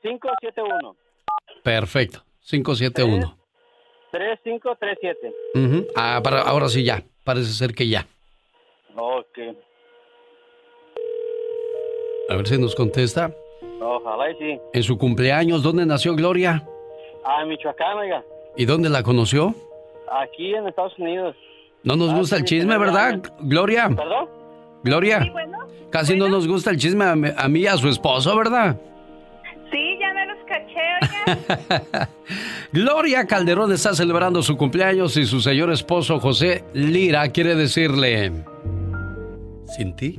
571. Perfecto, 571. 3537. Ah, para, ahora sí ya. Parece ser que ya. Ok. A ver si nos contesta. Ojalá y sí. En su cumpleaños, ¿dónde nació Gloria? Ah, en Michoacán, oiga. ¿Y dónde la conoció? Aquí en Estados Unidos. No nos Ah, gusta sí, el chisme, ¿verdad, Gloria? ¿Perdón? Gloria. Sí, bueno. Casi no nos gusta el chisme a, a mí y a su esposo, ¿verdad? Sí, ya me los caché, oiga. [laughs] Gloria Calderón está celebrando su cumpleaños y su señor esposo José Lira quiere decirle, sin ti,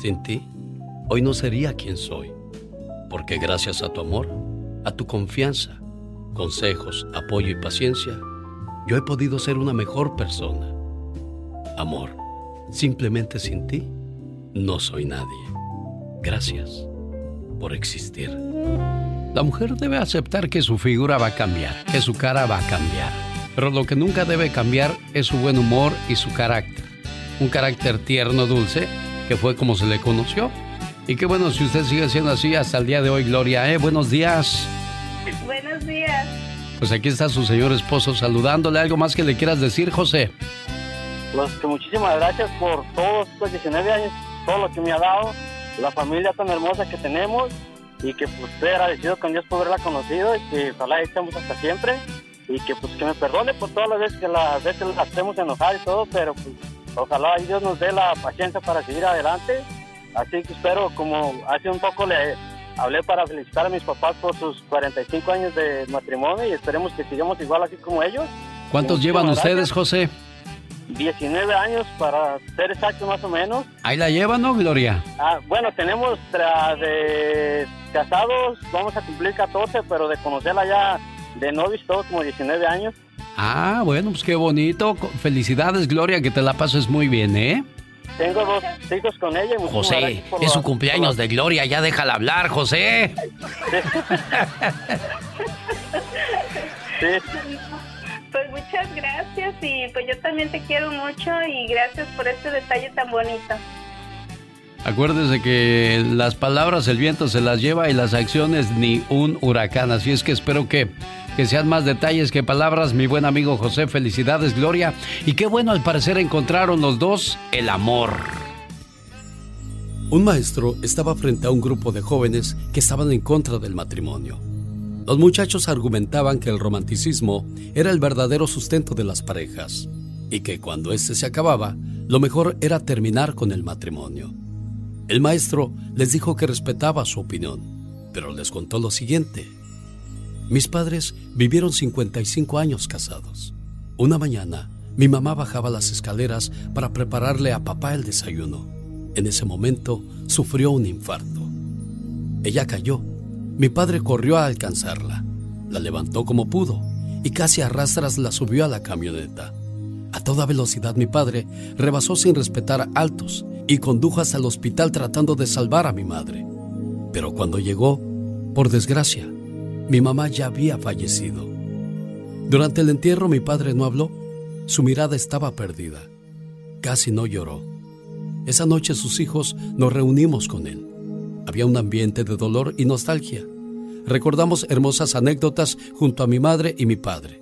Sin ti, hoy no sería quien soy, porque gracias a tu amor, a tu confianza, consejos, apoyo y paciencia, yo he podido ser una mejor persona. Amor, simplemente sin ti, no soy nadie. Gracias por existir. La mujer debe aceptar que su figura va a cambiar, que su cara va a cambiar. Pero lo que nunca debe cambiar es su buen humor y su carácter. Un carácter tierno, dulce, que fue como se le conoció. Y qué bueno si usted sigue siendo así hasta el día de hoy, Gloria. ¿eh? Buenos días. Buenos días. Pues aquí está su señor esposo saludándole. ¿Algo más que le quieras decir, José? Pues que muchísimas gracias por todos estos 19 años, todo lo que me ha dado, la familia tan hermosa que tenemos y que pues estoy agradecido con Dios por haberla conocido y que ojalá estemos hasta siempre y que pues que me perdone por todas las veces que las veces las hacemos enojar y todo, pero pues ojalá Dios nos dé la paciencia para seguir adelante. Así que espero, como hace un poco le hablé para felicitar a mis papás por sus 45 años de matrimonio y esperemos que sigamos igual así como ellos. ¿Cuántos llevan ustedes, José? 19 años para ser exacto más o menos. Ahí la llevan, ¿no, Gloria? Ah, bueno, tenemos de casados, vamos a cumplir 14, pero de conocerla ya de novios todos como 19 años. Ah, bueno, pues qué bonito. Felicidades, Gloria, que te la pases muy bien, ¿eh? Tengo dos hijos con ella. y José, es su cumpleaños de Gloria, ya déjala hablar, José. [laughs] Sí. Pues muchas gracias y pues yo también te quiero mucho y gracias por este detalle tan bonito. Acuérdese que las palabras el viento se las lleva y las acciones ni un huracán. Así es que espero que, que sean más detalles que palabras, mi buen amigo José. Felicidades, Gloria. Y qué bueno, al parecer encontraron los dos el amor. Un maestro estaba frente a un grupo de jóvenes que estaban en contra del matrimonio. Los muchachos argumentaban que el romanticismo era el verdadero sustento de las parejas y que cuando éste se acababa, lo mejor era terminar con el matrimonio. El maestro les dijo que respetaba su opinión, pero les contó lo siguiente. Mis padres vivieron 55 años casados. Una mañana, mi mamá bajaba las escaleras para prepararle a papá el desayuno. En ese momento, sufrió un infarto. Ella cayó mi padre corrió a alcanzarla, la levantó como pudo y casi a rastras la subió a la camioneta. A toda velocidad mi padre rebasó sin respetar altos y condujo hasta el hospital tratando de salvar a mi madre. Pero cuando llegó, por desgracia, mi mamá ya había fallecido. Durante el entierro mi padre no habló, su mirada estaba perdida. Casi no lloró. Esa noche sus hijos nos reunimos con él. Había un ambiente de dolor y nostalgia. Recordamos hermosas anécdotas junto a mi madre y mi padre.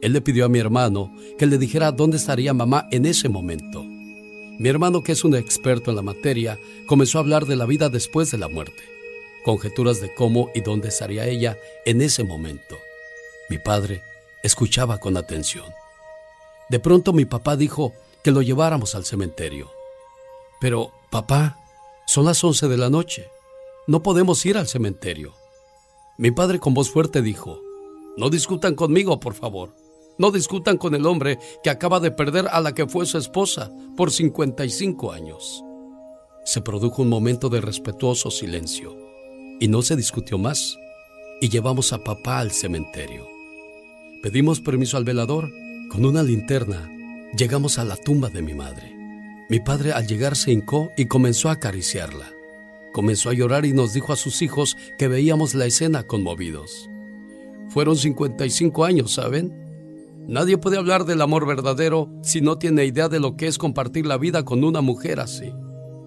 Él le pidió a mi hermano que le dijera dónde estaría mamá en ese momento. Mi hermano, que es un experto en la materia, comenzó a hablar de la vida después de la muerte, conjeturas de cómo y dónde estaría ella en ese momento. Mi padre escuchaba con atención. De pronto mi papá dijo que lo lleváramos al cementerio. Pero, papá, son las 11 de la noche. No podemos ir al cementerio. Mi padre con voz fuerte dijo, no discutan conmigo, por favor. No discutan con el hombre que acaba de perder a la que fue su esposa por 55 años. Se produjo un momento de respetuoso silencio y no se discutió más y llevamos a papá al cementerio. Pedimos permiso al velador. Con una linterna llegamos a la tumba de mi madre. Mi padre al llegar se hincó y comenzó a acariciarla. Comenzó a llorar y nos dijo a sus hijos que veíamos la escena conmovidos. Fueron 55 años, ¿saben? Nadie puede hablar del amor verdadero si no tiene idea de lo que es compartir la vida con una mujer así.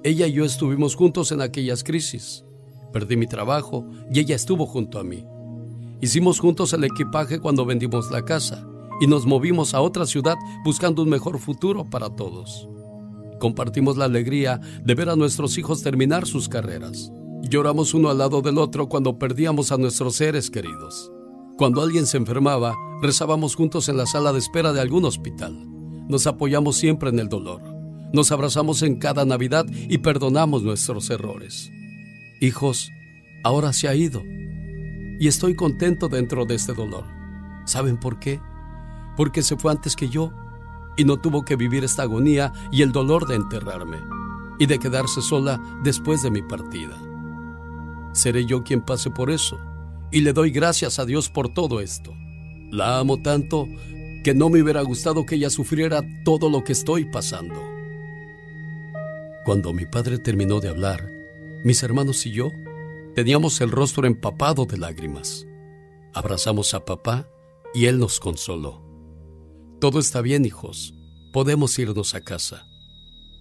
Ella y yo estuvimos juntos en aquellas crisis. Perdí mi trabajo y ella estuvo junto a mí. Hicimos juntos el equipaje cuando vendimos la casa y nos movimos a otra ciudad buscando un mejor futuro para todos. Compartimos la alegría de ver a nuestros hijos terminar sus carreras. Lloramos uno al lado del otro cuando perdíamos a nuestros seres queridos. Cuando alguien se enfermaba, rezábamos juntos en la sala de espera de algún hospital. Nos apoyamos siempre en el dolor. Nos abrazamos en cada Navidad y perdonamos nuestros errores. Hijos, ahora se ha ido. Y estoy contento dentro de este dolor. ¿Saben por qué? Porque se fue antes que yo y no tuvo que vivir esta agonía y el dolor de enterrarme y de quedarse sola después de mi partida. Seré yo quien pase por eso y le doy gracias a Dios por todo esto. La amo tanto que no me hubiera gustado que ella sufriera todo lo que estoy pasando. Cuando mi padre terminó de hablar, mis hermanos y yo Teníamos el rostro empapado de lágrimas. Abrazamos a papá y él nos consoló. Todo está bien, hijos. Podemos irnos a casa.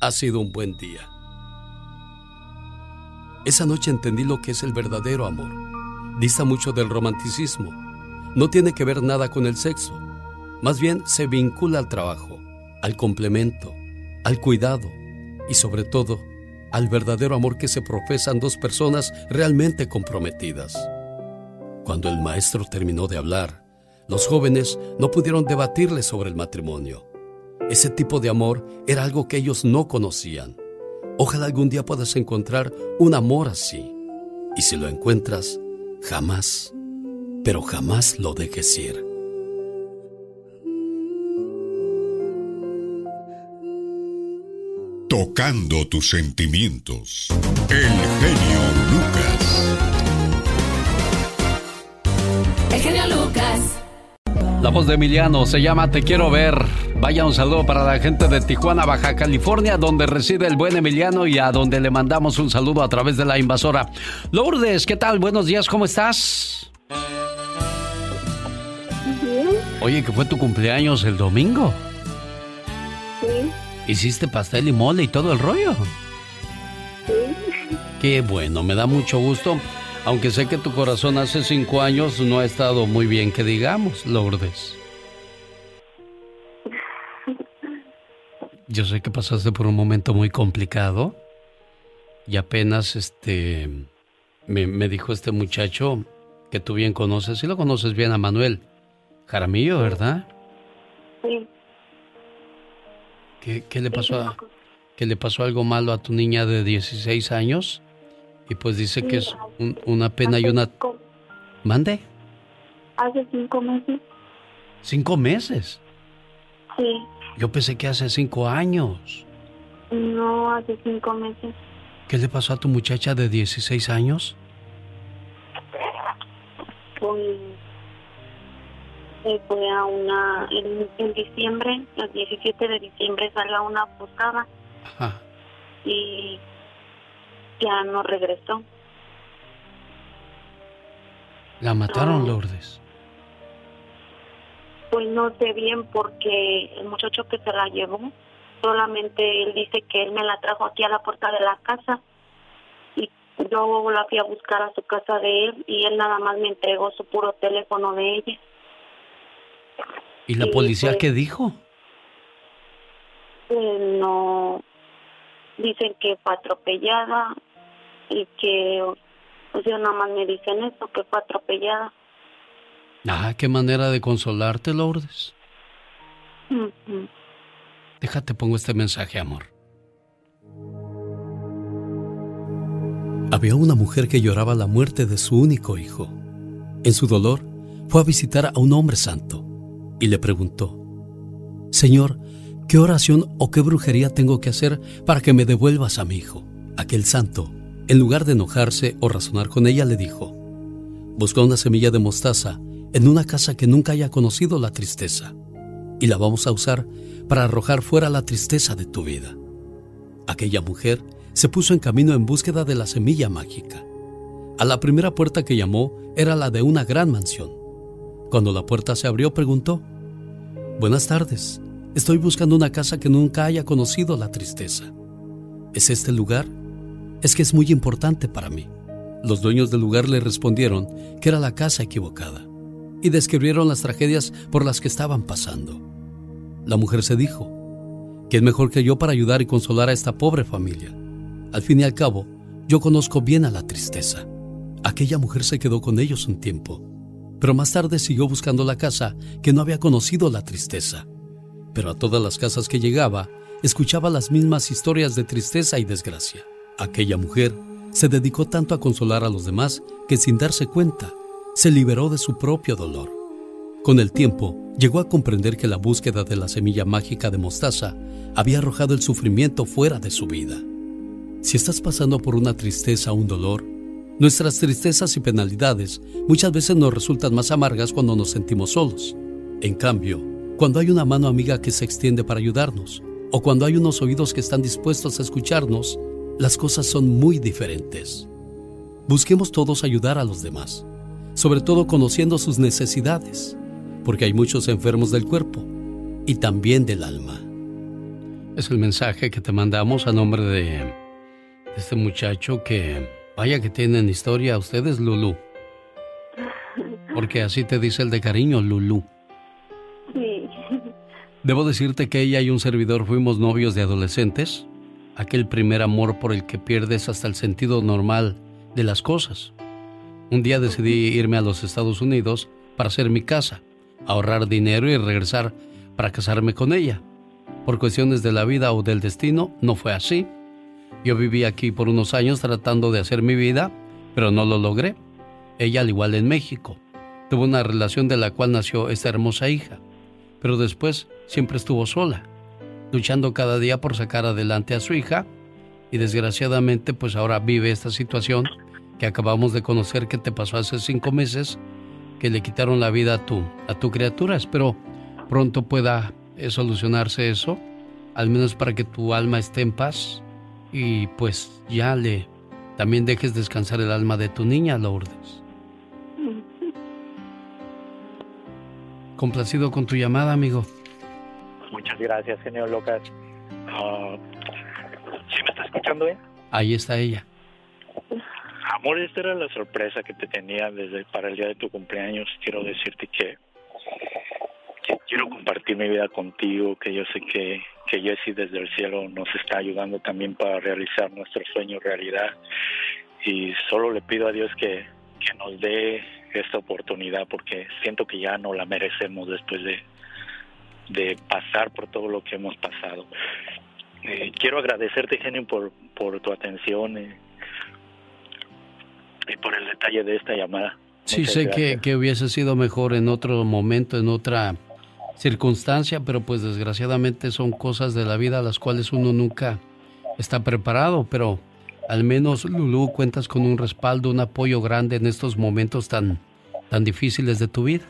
Ha sido un buen día. Esa noche entendí lo que es el verdadero amor. Dista mucho del romanticismo. No tiene que ver nada con el sexo. Más bien se vincula al trabajo, al complemento, al cuidado y sobre todo al verdadero amor que se profesan dos personas realmente comprometidas. Cuando el maestro terminó de hablar, los jóvenes no pudieron debatirle sobre el matrimonio. Ese tipo de amor era algo que ellos no conocían. Ojalá algún día puedas encontrar un amor así. Y si lo encuentras, jamás, pero jamás lo dejes ir. Tocando tus sentimientos. El genio Lucas. El genio Lucas. La voz de Emiliano se llama Te quiero ver. Vaya un saludo para la gente de Tijuana, Baja California, donde reside el buen Emiliano y a donde le mandamos un saludo a través de la invasora. Lourdes, ¿qué tal? Buenos días, ¿cómo estás? Oye, que fue tu cumpleaños el domingo. Sí. ¿Hiciste pastel y mole y todo el rollo? Sí. Qué bueno, me da mucho gusto. Aunque sé que tu corazón hace cinco años no ha estado muy bien, que digamos, Lourdes. Yo sé que pasaste por un momento muy complicado y apenas este me, me dijo este muchacho que tú bien conoces, y lo conoces bien a Manuel Jaramillo, ¿verdad? Sí. ¿Qué, qué le pasó a, que le pasó algo malo a tu niña de 16 años? Y pues dice que es un- una pena y una... ¿Mande? Hace cinco meses. ¿Cinco meses? Sí. Yo pensé que hace cinco años. No, hace cinco meses. ¿Qué le pasó a tu muchacha de 16 años? Se fue a una. En, en diciembre, el 17 de diciembre, salió a una posada Ajá. y ya no regresó. La mataron. Lourdes. Pues no sé bien porque el muchacho que se la llevó, solamente él dice que él me la trajo aquí a la puerta de la casa y yo la fui a buscar a su casa de él y él nada más me entregó su puro teléfono de ella. ¿Y la policía pues. qué dijo? Eh, no dicen que fue atropellada y que pues yo nada más me dicen eso, que fue atropellada. Ah, qué manera de consolarte, Lourdes. Ujú. Déjate, pongo este mensaje, amor. Había una mujer que lloraba la muerte de su único hijo. En su dolor, fue a visitar a un hombre santo y le preguntó, Señor, ¿qué oración o qué brujería tengo que hacer para que me devuelvas a mi hijo? Aquel santo, en lugar de enojarse o razonar con ella, le dijo, Busca una semilla de mostaza en una casa que nunca haya conocido la tristeza y la vamos a usar para arrojar fuera la tristeza de tu vida. Aquella mujer se puso en camino en búsqueda de la semilla mágica. A la primera puerta que llamó era la de una gran mansión. Cuando la puerta se abrió preguntó, Buenas tardes, estoy buscando una casa que nunca haya conocido la tristeza. ¿Es este el lugar? Es que es muy importante para mí. Los dueños del lugar le respondieron que era la casa equivocada y describieron las tragedias por las que estaban pasando. La mujer se dijo, ¿quién mejor que yo para ayudar y consolar a esta pobre familia? Al fin y al cabo, yo conozco bien a la tristeza. Aquella mujer se quedó con ellos un tiempo, pero más tarde siguió buscando la casa que no había conocido la tristeza. Pero a todas las casas que llegaba, escuchaba las mismas historias de tristeza y desgracia. Aquella mujer se dedicó tanto a consolar a los demás que sin darse cuenta, se liberó de su propio dolor. Con el tiempo, llegó a comprender que la búsqueda de la semilla mágica de mostaza había arrojado el sufrimiento fuera de su vida. Si estás pasando por una tristeza o un dolor, nuestras tristezas y penalidades muchas veces nos resultan más amargas cuando nos sentimos solos. En cambio, cuando hay una mano amiga que se extiende para ayudarnos, o cuando hay unos oídos que están dispuestos a escucharnos, las cosas son muy diferentes. busquemos todos ayudar a los demás, sobre todo conociendo sus necesidades, porque hay muchos enfermos del cuerpo y también del alma. Es el mensaje que te mandamos a nombre de este muchacho que, vaya que tienen historia, ustedes, Lulú. Porque así te dice el de cariño, Lulú. Sí. Debo decirte que ella y un servidor fuimos novios de adolescentes, aquel primer amor por el que pierdes hasta el sentido normal de las cosas. Un día decidí irme a los Estados Unidos para hacer mi casa, ahorrar dinero y regresar para casarme con ella. Por cuestiones de la vida o del destino, no fue así. Yo viví aquí por unos años tratando de hacer mi vida, pero no lo logré. Ella, al igual en México, tuvo una relación de la cual nació esta hermosa hija, pero después siempre estuvo sola, luchando cada día por sacar adelante a su hija y desgraciadamente pues ahora vive esta situación que acabamos de conocer que te pasó hace cinco meses, que le quitaron la vida a tu, a tu criatura. Espero pronto pueda es solucionarse eso, al menos para que tu alma esté en paz y pues ya le también dejes descansar el alma de tu niña, Lourdes. [laughs] Complacido con tu llamada, amigo. Muchas gracias, señor Locas. Ah, ¿Sí me está escuchando bien? Ahí está ella. Amor, esta era la sorpresa que te tenía desde para el día de tu cumpleaños. Quiero decirte que quiero compartir mi vida contigo, que yo sé que, que Jesse desde el cielo nos está ayudando también para realizar nuestro sueño realidad. Y solo le pido a Dios que, que nos dé esta oportunidad porque siento que ya no la merecemos después de, de pasar por todo lo que hemos pasado. Eh, quiero agradecerte, Genio, por, por tu atención eh, y por el detalle de esta llamada. Sí, sé que, que, hubiese sido mejor en otro momento, en otra circunstancia, pero pues desgraciadamente son cosas de la vida a las cuales uno nunca está preparado, pero al menos Lulu cuentas con un respaldo, un apoyo grande en estos momentos tan, tan difíciles de tu vida.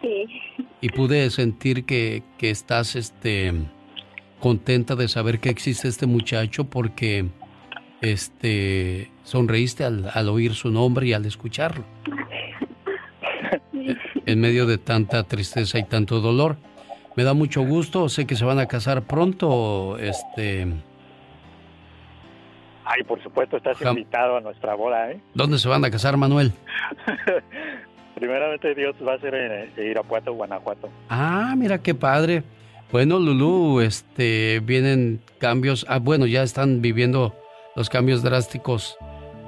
Sí. Y pude sentir que, que estás este contenta de saber que existe este muchacho porque este sonreíste al, al oír su nombre y al escucharlo [laughs] en medio de tanta tristeza y tanto dolor. Me da mucho gusto, sé que se van a casar pronto, este... Ay, por supuesto, estás invitado a nuestra boda, ¿eh? ¿Dónde se van a casar, Manuel? [laughs] Primeramente Dios va a ser en Irapuato, Guanajuato. Ah, mira qué padre. Bueno, Lulú, este, vienen cambios, ah, bueno, ya están viviendo los cambios drásticos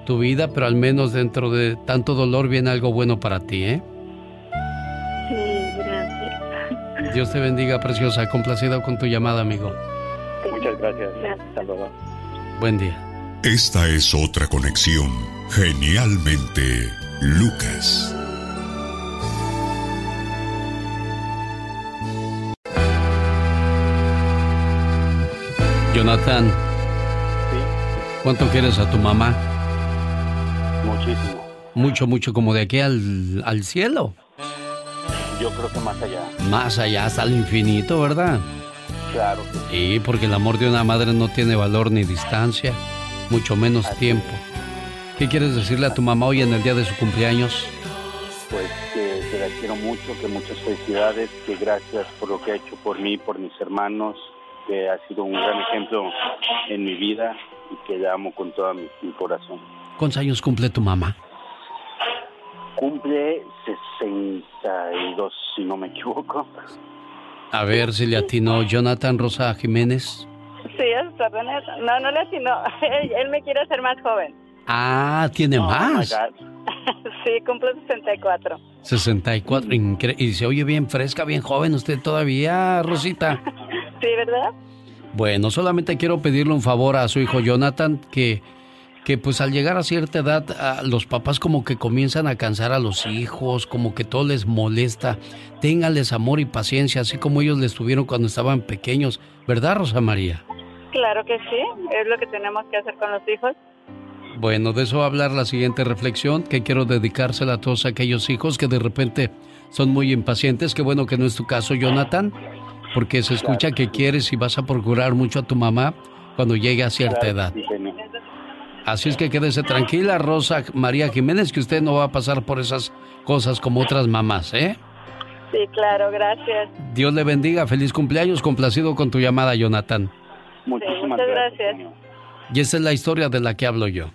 tu vida, pero al menos dentro de tanto dolor viene algo bueno para ti, ¿eh? Dios te bendiga, preciosa. Complacido con tu llamada, amigo. Muchas gracias. Hasta luego. Buen día. Esta es otra conexión. Genialmente, Lucas. Jonathan. Sí. ¿Cuánto quieres a tu mamá? Muchísimo. Mucho, mucho, como de aquí al, al cielo. Yo creo que más allá. Más allá, hasta el infinito, ¿verdad? Claro. Sí, porque el amor de una madre no tiene valor ni distancia, mucho menos tiempo. ¿Qué quieres decirle a tu mamá hoy en el día de su cumpleaños? Pues que, que la quiero mucho, que muchas felicidades, que gracias por lo que ha hecho por mí, por mis hermanos, que ha sido un gran ejemplo en mi vida y que la amo con todo mi, mi corazón. ¿Cuántos años cumple tu mamá? Cumple 62, si no me equivoco. A ver si le atinó Jonathan Rosa Jiménez. Sí, es No, no le atinó. [laughs] Él me quiere hacer más joven. Ah, tiene más. [laughs] sí, cumple 64. 64, incre y se oye bien fresca, bien joven usted todavía, Rosita. [laughs] sí, ¿verdad? Bueno, solamente quiero pedirle un favor a su hijo Jonathan que que pues al llegar a cierta edad los papás como que comienzan a cansar a los hijos, como que todo les molesta. Ténganles amor y paciencia, así como ellos les tuvieron cuando estaban pequeños, ¿verdad, Rosa María? Claro que sí, es lo que tenemos que hacer con los hijos. Bueno, de eso va a hablar la siguiente reflexión, que quiero dedicársela a todos aquellos hijos que de repente son muy impacientes. Qué bueno que no es tu caso, Jonathan, porque se escucha que quieres y vas a procurar mucho a tu mamá cuando llegue a cierta edad. Así es que quédese tranquila, Rosa María Jiménez, que usted no va a pasar por esas cosas como otras mamás, ¿eh? Sí, claro, gracias. Dios le bendiga, feliz cumpleaños, complacido con tu llamada, Jonathan. Muchísimas gracias. Y esa es la historia de la que hablo yo.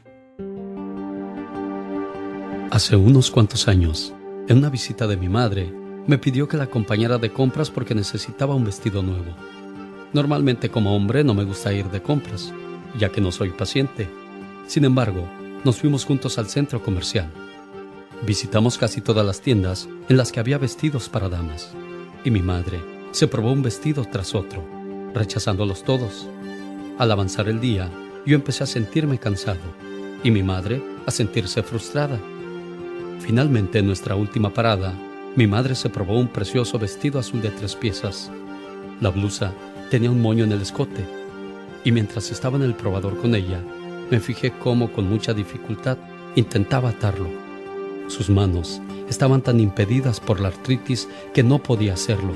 Hace unos cuantos años, en una visita de mi madre, me pidió que la acompañara de compras porque necesitaba un vestido nuevo. Normalmente como hombre no me gusta ir de compras, ya que no soy paciente. Sin embargo, nos fuimos juntos al centro comercial. Visitamos casi todas las tiendas en las que había vestidos para damas, y mi madre se probó un vestido tras otro, rechazándolos todos. Al avanzar el día, yo empecé a sentirme cansado y mi madre a sentirse frustrada. Finalmente, en nuestra última parada, mi madre se probó un precioso vestido azul de tres piezas. La blusa tenía un moño en el escote y mientras estaba en el probador con ella, me fijé cómo con mucha dificultad intentaba atarlo. Sus manos estaban tan impedidas por la artritis que no podía hacerlo.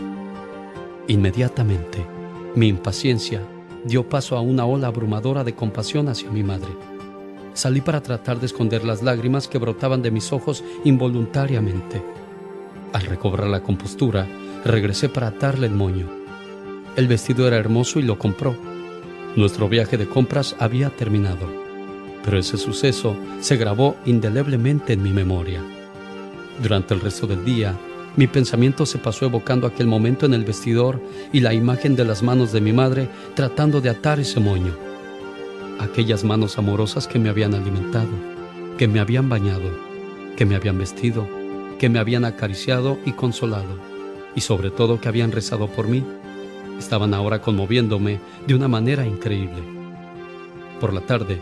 Inmediatamente, mi impaciencia dio paso a una ola abrumadora de compasión hacia mi madre. Salí para tratar de esconder las lágrimas que brotaban de mis ojos involuntariamente. Al recobrar la compostura, regresé para atarle el moño. El vestido era hermoso y lo compró. Nuestro viaje de compras había terminado, pero ese suceso se grabó indeleblemente en mi memoria. Durante el resto del día, mi pensamiento se pasó evocando aquel momento en el vestidor y la imagen de las manos de mi madre tratando de atar ese moño. Aquellas manos amorosas que me habían alimentado, que me habían bañado, que me habían vestido, que me habían acariciado y consolado, y sobre todo que habían rezado por mí, estaban ahora conmoviéndome de una manera increíble. Por la tarde,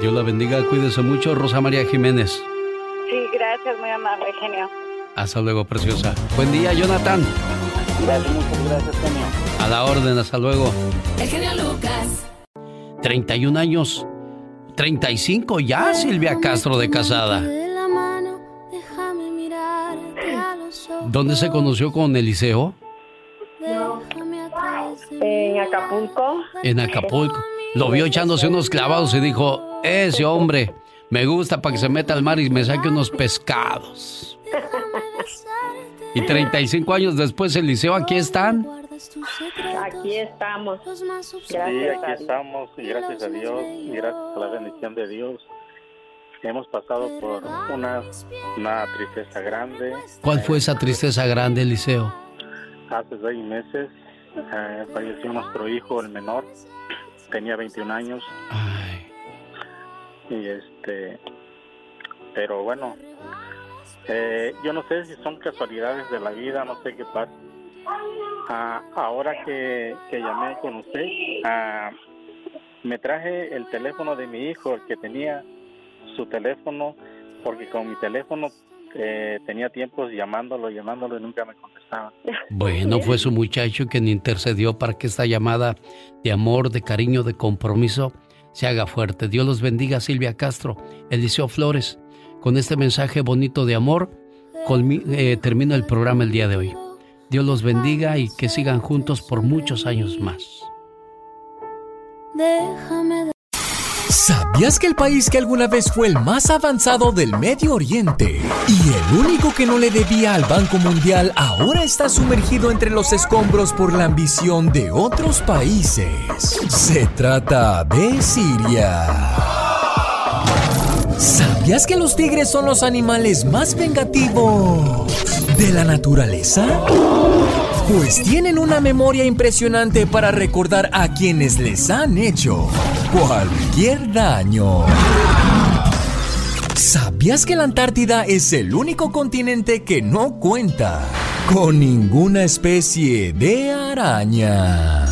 Dios la bendiga, cuídese mucho, Rosa María Jiménez. Sí, gracias, muy amable, genio. Hasta luego, preciosa. Buen día, Jonathan. Gracias, muchas gracias, genio. A la orden, hasta luego. El genio Lucas. 31 años. 35 ya, Silvia Castro de casada. ¿Dónde se conoció con Eliseo? En Acapulco. En Acapulco. Lo vio echándose unos clavados y dijo, ese hombre me gusta para que se meta al mar y me saque unos pescados. Y 35 años después, Eliseo, aquí están. Aquí estamos. Gracias sí, aquí estamos y gracias a Dios y gracias a la bendición de Dios. Hemos pasado por una, una tristeza grande. ¿Cuál fue esa tristeza grande, Eliseo? Hace seis meses eh, falleció nuestro hijo, el menor. Tenía 21 años. Ay. Y este. Pero bueno, eh, yo no sé si son casualidades de la vida, no sé qué pasa. Ah, ahora que, que, llamé con usted, ah, me traje el teléfono de mi hijo, el que tenía su teléfono, porque con mi teléfono eh, tenía tiempos llamándolo, llamándolo y nunca me contestaba. Bueno, fue su muchacho quien intercedió para que esta llamada de amor, de cariño, de compromiso se haga fuerte. Dios los bendiga, Silvia Castro, Eliseo Flores. Con este mensaje bonito de amor, eh, termino el programa el día de hoy. Dios los bendiga y que sigan juntos por muchos años más. ¿Sabías que el país que alguna vez fue el más avanzado del Medio Oriente y el único que no le debía al Banco Mundial ahora está sumergido entre los escombros por la ambición de otros países? Se trata de Siria. ¿Sabías que los tigres son los animales más vengativos de la naturaleza? Pues tienen una memoria impresionante para recordar a quienes les han hecho cualquier daño. ¿Sabías que la Antártida es el único continente que no cuenta con ninguna especie de araña?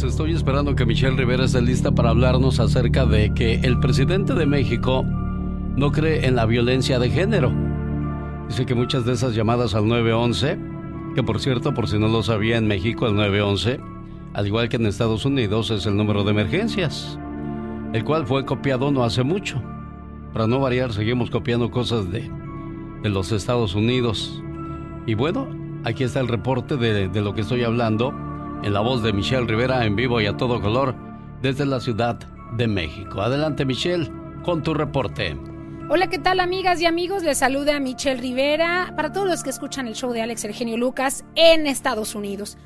Pues estoy esperando que Michelle Rivera esté lista para hablarnos acerca de que el presidente de México no cree en la violencia de género. Dice que muchas de esas llamadas al 911, que por cierto, por si no lo sabía, en México el 911, al igual que en Estados Unidos, es el número de emergencias, el cual fue copiado no hace mucho. Para no variar, seguimos copiando cosas de, de los Estados Unidos. Y bueno, aquí está el reporte de, de lo que estoy hablando en la voz de Michelle Rivera en vivo y a todo color desde la Ciudad de México. Adelante Michelle con tu reporte. Hola, ¿qué tal amigas y amigos? Les saluda Michelle Rivera para todos los que escuchan el show de Alex Eugenio Lucas en Estados Unidos.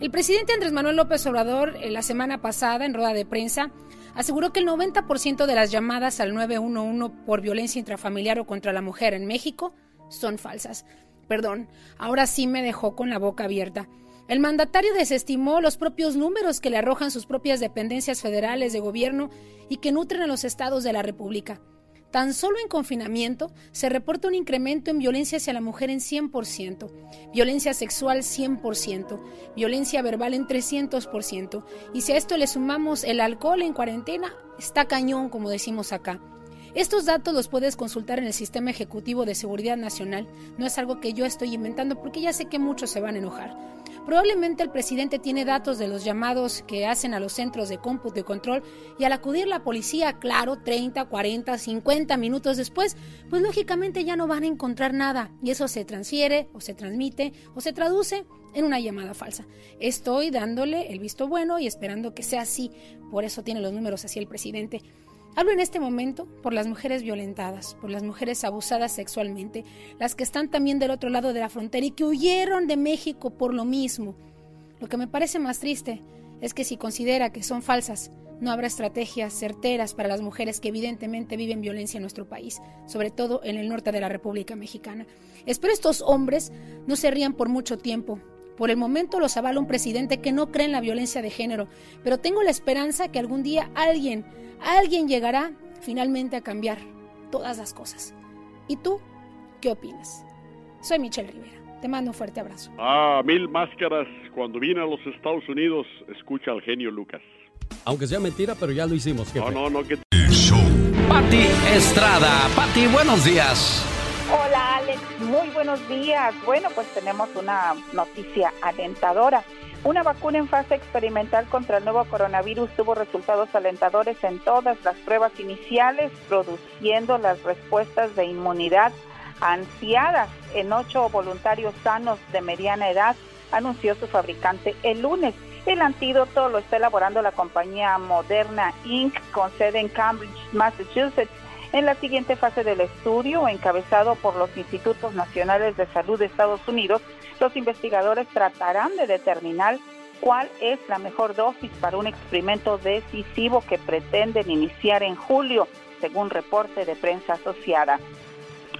El presidente Andrés Manuel López Obrador eh, la semana pasada en rueda de prensa aseguró que el 90% de las llamadas al 911 por violencia intrafamiliar o contra la mujer en México son falsas. Perdón, ahora sí me dejó con la boca abierta. El mandatario desestimó los propios números que le arrojan sus propias dependencias federales de gobierno y que nutren a los estados de la República. Tan solo en confinamiento se reporta un incremento en violencia hacia la mujer en 100%, violencia sexual 100%, violencia verbal en 300%, y si a esto le sumamos el alcohol en cuarentena, está cañón, como decimos acá. Estos datos los puedes consultar en el Sistema Ejecutivo de Seguridad Nacional. No es algo que yo estoy inventando porque ya sé que muchos se van a enojar. Probablemente el presidente tiene datos de los llamados que hacen a los centros de cómputo y control y al acudir la policía, claro, 30, 40, 50 minutos después, pues lógicamente ya no van a encontrar nada y eso se transfiere o se transmite o se traduce en una llamada falsa. Estoy dándole el visto bueno y esperando que sea así, por eso tiene los números así el presidente. Hablo en este momento por las mujeres violentadas, por las mujeres abusadas sexualmente, las que están también del otro lado de la frontera y que huyeron de México por lo mismo. Lo que me parece más triste es que si considera que son falsas, no habrá estrategias certeras para las mujeres que evidentemente viven violencia en nuestro país, sobre todo en el norte de la República Mexicana. Espero estos hombres no se rían por mucho tiempo. Por el momento los avala un presidente que no cree en la violencia de género, pero tengo la esperanza que algún día alguien Alguien llegará finalmente a cambiar todas las cosas. ¿Y tú qué opinas? Soy Michelle Rivera. Te mando un fuerte abrazo. Ah, mil máscaras. Cuando vine a los Estados Unidos, escucha al genio Lucas. Aunque sea mentira, pero ya lo hicimos. No, no, no, que... Pati Estrada. Pati, buenos días. Hola, Alex. Muy buenos días. Bueno, pues tenemos una noticia alentadora. Una vacuna en fase experimental contra el nuevo coronavirus tuvo resultados alentadores en todas las pruebas iniciales, produciendo las respuestas de inmunidad ansiadas en ocho voluntarios sanos de mediana edad, anunció su fabricante el lunes. El antídoto lo está elaborando la compañía Moderna Inc., con sede en Cambridge, Massachusetts. En la siguiente fase del estudio, encabezado por los Institutos Nacionales de Salud de Estados Unidos, los investigadores tratarán de determinar cuál es la mejor dosis para un experimento decisivo que pretenden iniciar en julio, según reporte de prensa asociada.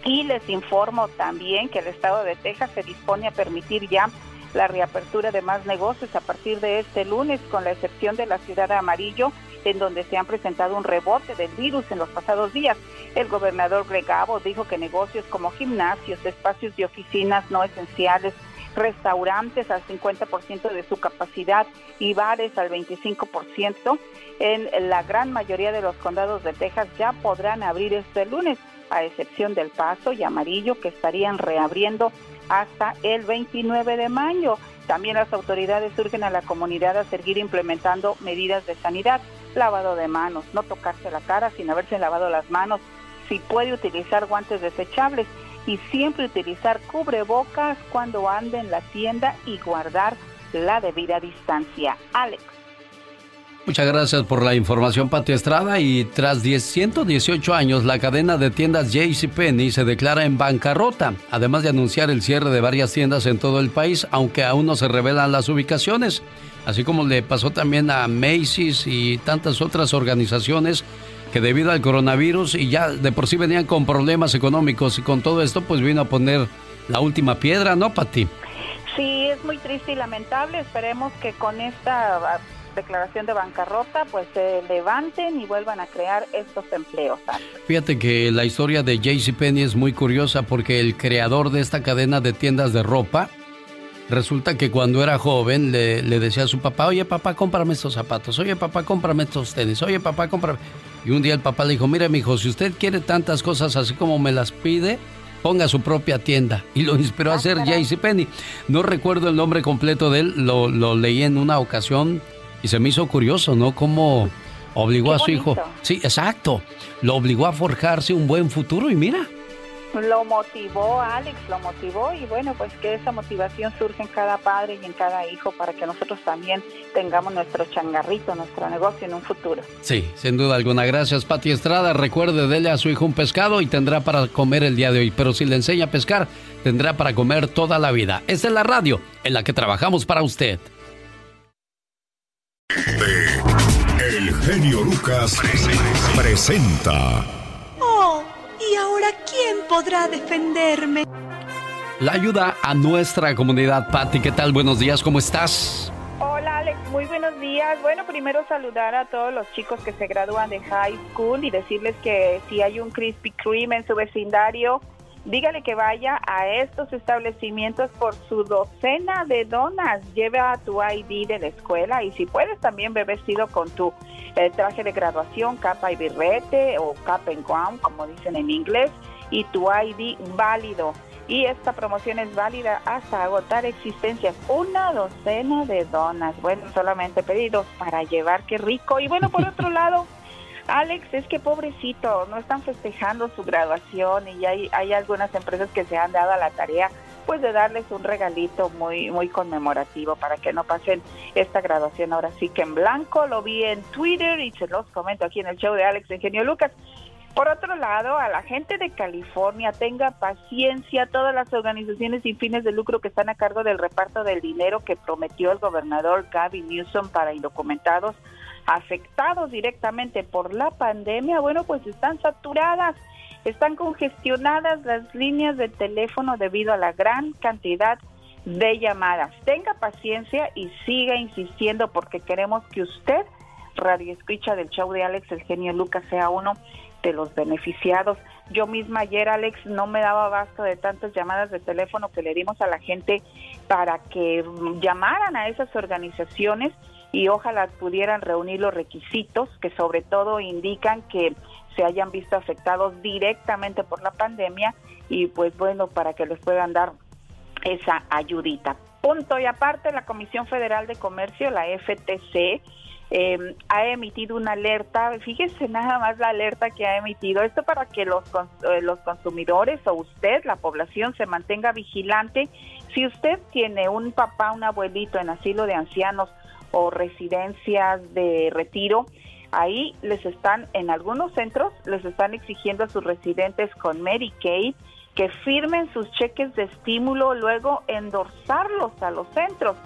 Y les informo también que el estado de Texas se dispone a permitir ya la reapertura de más negocios a partir de este lunes, con la excepción de la ciudad de Amarillo, en donde se han presentado un rebote del virus en los pasados días. El gobernador Greg dijo que negocios como gimnasios, espacios de oficinas no esenciales, restaurantes al 50% de su capacidad y bares al 25%. En la gran mayoría de los condados de Texas ya podrán abrir este lunes, a excepción del Paso y Amarillo, que estarían reabriendo hasta el 29 de mayo. También las autoridades urgen a la comunidad a seguir implementando medidas de sanidad, lavado de manos, no tocarse la cara sin haberse lavado las manos, si puede utilizar guantes desechables y siempre utilizar cubrebocas cuando ande en la tienda y guardar la debida distancia. Alex. Muchas gracias por la información, Pati Estrada. Y tras 118 años, la cadena de tiendas JCPenney se declara en bancarrota, además de anunciar el cierre de varias tiendas en todo el país, aunque aún no se revelan las ubicaciones. Así como le pasó también a Macy's y tantas otras organizaciones que debido al coronavirus y ya de por sí venían con problemas económicos y con todo esto pues vino a poner la última piedra, ¿no, Pati? Sí, es muy triste y lamentable. Esperemos que con esta ah, declaración de bancarrota pues se levanten y vuelvan a crear estos empleos. Fíjate que la historia de JCPenney es muy curiosa porque el creador de esta cadena de tiendas de ropa Resulta que cuando era joven le, decía a su papá, oye papá, cómprame estos zapatos, oye papá, cómprame estos tenis, oye papá, cómprame... Y un día el papá le dijo, mire mi hijo, si usted quiere tantas cosas así como me las pide, ponga su propia tienda. Y lo inspiró a ah, hacer Penny. No recuerdo el nombre completo de él, lo, lo, leí en una ocasión y se me hizo curioso, ¿no? Cómo obligó a su hijo. Sí, exacto. Lo obligó a forjarse un buen futuro y mira. Lo motivó, Alex, lo motivó y bueno, pues que esa motivación surge en cada padre y en cada hijo para que nosotros también tengamos nuestro changarrito, nuestro negocio en un futuro. Sí, sin duda alguna. Gracias, Pati Estrada. Recuerde, dele a su hijo un pescado y tendrá para comer el día de hoy. Pero si le enseña a pescar, tendrá para comer toda la vida. Esta es la radio en la que trabajamos para usted. El genio Lucas presenta. Oh ¿Y ahora quién podrá defenderme? La ayuda a nuestra comunidad. Patti, ¿qué tal? Buenos días, ¿cómo estás? Hola Alex, muy buenos días. Bueno, primero saludar a todos los chicos que se gradúan de high school y decirles que si hay un Krispy Kreme en su vecindario, dígale que vaya a estos establecimientos por su docena de donas. Lleva tu ID de la escuela y si puedes también ve vestido con tu eh, traje de graduación, capa y birrete o cap and gown, como dicen en inglés, y tu ID válido. Y esta promoción es válida hasta agotar existencias. Una docena de donas. Bueno, solamente pedidos para llevar, qué rico. Y bueno, por otro [laughs] lado, Alex, es que pobrecito, no están festejando su graduación y hay, hay algunas empresas que se han dado a la tarea pues de darles un regalito muy muy conmemorativo para que no pasen esta graduación ahora sí que en blanco. Lo vi en Twitter y se los comento aquí en el show de Alex Eugenio Lucas. Por otro lado, a la gente de California, tenga paciencia, todas las organizaciones sin fines de lucro que están a cargo del reparto del dinero que prometió el gobernador Gavin Newsom para indocumentados afectados directamente por la pandemia, bueno, pues están saturadas, están congestionadas las líneas de teléfono debido a la gran cantidad de llamadas. Tenga paciencia y siga insistiendo porque queremos que usted, radio escucha del show de Alex El Genio Lucas, sea uno de los beneficiados. Yo misma ayer, Alex, no me daba abasto de tantas llamadas de teléfono que le dimos a la gente para que llamaran a esas organizaciones y ojalá pudieran reunir los requisitos que sobre todo indican que se hayan visto afectados directamente por la pandemia y pues bueno, para que les puedan dar esa ayudita. Punto y aparte, la Comisión Federal de Comercio, la FTC, em, ha emitido una alerta, fíjese nada más la alerta que ha emitido, esto para que los, eh, los consumidores o usted, la población, se mantenga vigilante. Si usted tiene un papá, un abuelito en asilo de ancianos o residencias de retiro, ahí les están, en algunos centros, les están exigiendo a sus residentes con Medicaid que firmen sus cheques de estímulo, luego endorsarlos a los centros.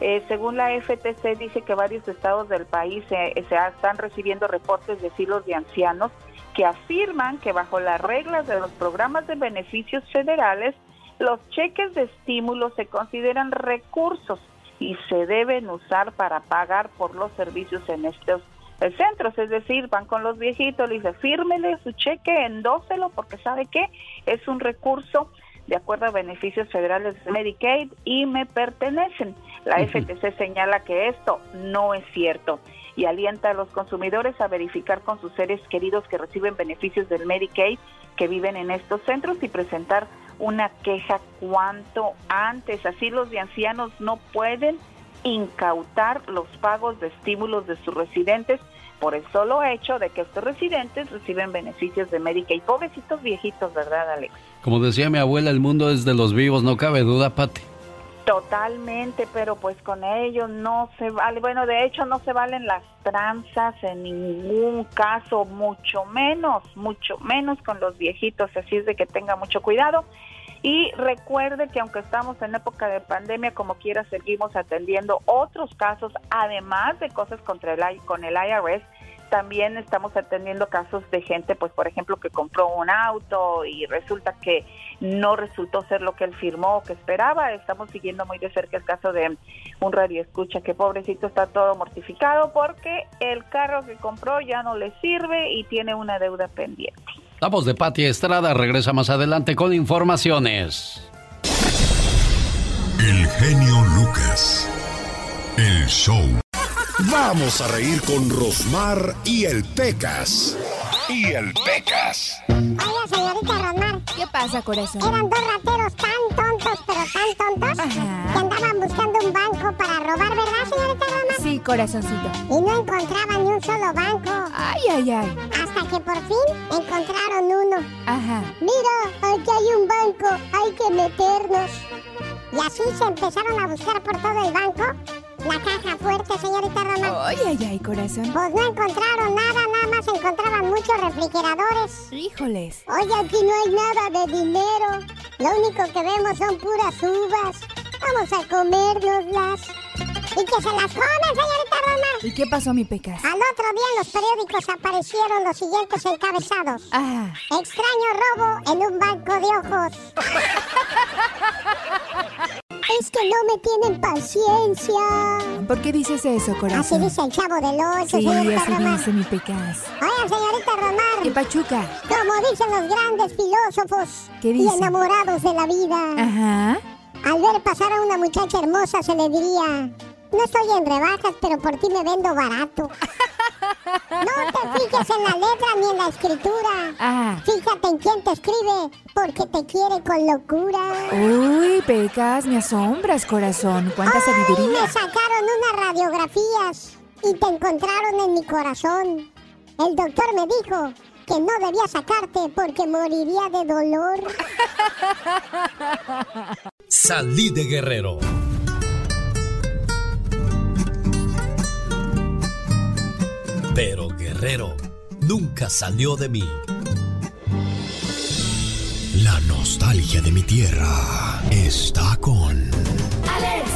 Eh, según la FTC, dice que varios estados del país se están recibiendo reportes de asilos de ancianos que afirman que bajo las reglas de los programas de beneficios federales, los cheques de estímulo se consideran recursos y se deben usar para pagar por los servicios en estos eh, centros, es decir, van con los viejitos, le dice, fírmele su cheque, endóselo, porque sabe que es un recurso de acuerdo a beneficios federales de Medicaid y me pertenecen. La FTC señala que esto no es cierto y alienta a los consumidores a verificar con sus seres queridos que reciben beneficios del Medicaid que viven en estos centros y presentar una queja cuanto antes. Así los de ancianos no pueden incautar los pagos de estímulos de sus residentes por el solo hecho de que estos residentes reciben beneficios de Medicaid. Pobrecitos viejitos, ¿verdad, Alex? Como decía mi abuela, el mundo es de los vivos, no cabe duda, Pati. Totalmente, pero pues con ellos no se vale, bueno, de hecho no se valen las tranzas en ningún caso, mucho menos, mucho menos con los viejitos, así es de que tenga mucho cuidado. Y recuerde que aunque estamos en época de pandemia, como quiera, seguimos atendiendo otros casos, además de cosas contra el, con el IRS, también estamos atendiendo casos de gente, pues por ejemplo, que compró un auto y resulta que no resultó ser lo que él firmó o que esperaba. Estamos siguiendo muy de cerca el caso de un radio escucha que pobrecito está todo mortificado porque el carro que compró ya no le sirve y tiene una deuda pendiente. La voz de Patti Estrada regresa más adelante con informaciones. El genio Lucas. El show. Vamos a reír con Rosmar y el Pecas. Y el Pecas. Oiga, señorita Rosmar. ¿Qué pasa, corazón? Eran dos rateros tan tontos, pero tan tontos, que andaban buscando un banco para robar, ¿verdad, señorita Rosmar? Sí, corazoncito. Y no encontraban ni un solo banco. Ay, ay, ay. Hasta que por fin encontraron uno. Ajá. Mira, aquí hay un banco, hay que meternos. Y así se empezaron a buscar por todo el banco la caja fuerte, señorita Roma. Ay, ay, ay, corazón. Pues no encontraron nada, nada más encontraban muchos refrigeradores. Híjoles. Oye, aquí no hay nada de dinero. Lo único que vemos son puras uvas. Vamos a comérnoslas. Y que se las comen, señorita Roma. ¿Y qué pasó, mi pecas? Al otro día en los periódicos aparecieron los siguientes encabezados. Ah. Extraño robo en un banco de ojos. [laughs] Es que no me tienen paciencia. ¿Por qué dices eso, corazón? Así dice el chavo del ocho, Sí, señorita así dice mi pecas. Oiga, señorita Romar. ¿Qué pachuca? Como dicen los grandes filósofos ¿Qué y enamorados de la vida. Ajá. Al ver pasar a una muchacha hermosa se le diría, no estoy en rebajas, pero por ti me vendo barato. No te fijes en la letra ni en la escritura. Ah. Fíjate en quién te escribe, porque te quiere con locura. Uy, pecas, me asombras, corazón. ¿Cuánta Ay, sabiduría? me sacaron unas radiografías y te encontraron en mi corazón. El doctor me dijo que no debía sacarte porque moriría de dolor. Salí de Guerrero. Pero Guerrero nunca salió de mí. La nostalgia de mi tierra está con... Alex,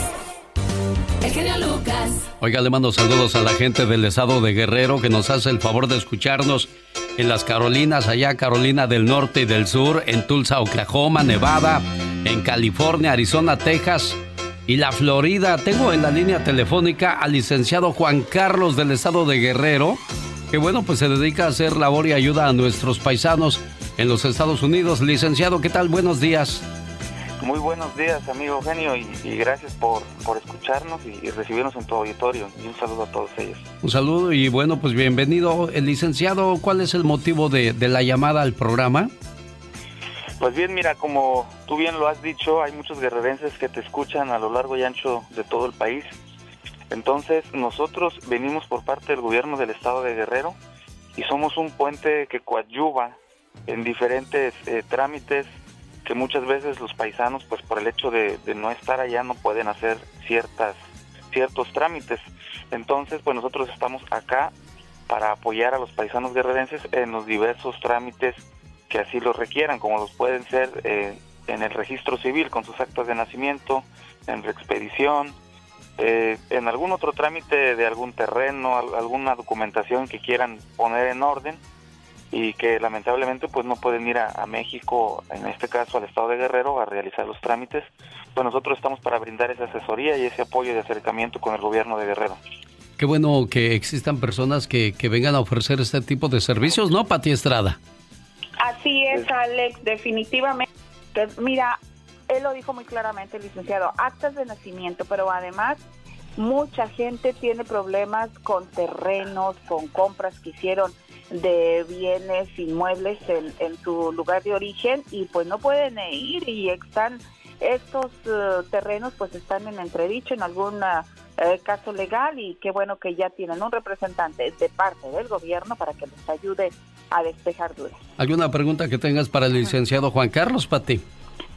el genio Lucas. Oiga, le mando saludos a la gente del estado de Guerrero que nos hace el favor de escucharnos en las Carolinas, allá Carolina del Norte y del Sur, en Tulsa, Oklahoma, Nevada, en California, Arizona, Texas y la Florida. Tengo en la línea telefónica al licenciado Juan Carlos del estado de Guerrero, que bueno, pues se dedica a hacer labor y ayuda a nuestros paisanos en los Estados Unidos. Licenciado, ¿qué tal? Buenos días. Muy buenos días, amigo Eugenio, y, y gracias por, por escucharnos y, y recibirnos en tu auditorio. Y un saludo a todos ellos. Un saludo y bueno, pues bienvenido. El licenciado, ¿cuál es el motivo de, de la llamada al programa? Pues bien, mira, como tú bien lo has dicho, hay muchos guerrerenses que te escuchan a lo largo y ancho de todo el país. Entonces, nosotros venimos por parte del gobierno del estado de Guerrero y somos un puente que coadyuva en diferentes eh, trámites que muchas veces los paisanos, pues por el hecho de, de no estar allá, no pueden hacer ciertas ciertos trámites. Entonces, pues nosotros estamos acá para apoyar a los paisanos guerrerenses en los diversos trámites que así los requieran, como los pueden ser eh, en el registro civil con sus actas de nacimiento, en reexpedición, eh, en algún otro trámite de algún terreno, al- alguna documentación que quieran poner en orden y que lamentablemente pues no pueden ir a, a México, en este caso al estado de Guerrero, a realizar los trámites, pues nosotros estamos para brindar esa asesoría y ese apoyo de acercamiento con el gobierno de Guerrero. Qué bueno que existan personas que, que vengan a ofrecer este tipo de servicios, ¿no, Pati Estrada? Así es, Alex, definitivamente. Mira, él lo dijo muy claramente, licenciado, actas de nacimiento, pero además mucha gente tiene problemas con terrenos, con compras que hicieron de bienes inmuebles en, en su lugar de origen y pues no pueden ir y están estos eh, terrenos pues están en entredicho en algún eh, caso legal y qué bueno que ya tienen un representante de parte del gobierno para que les ayude a despejar dudas. ¿Alguna pregunta que tengas para el licenciado Juan Carlos, Pati?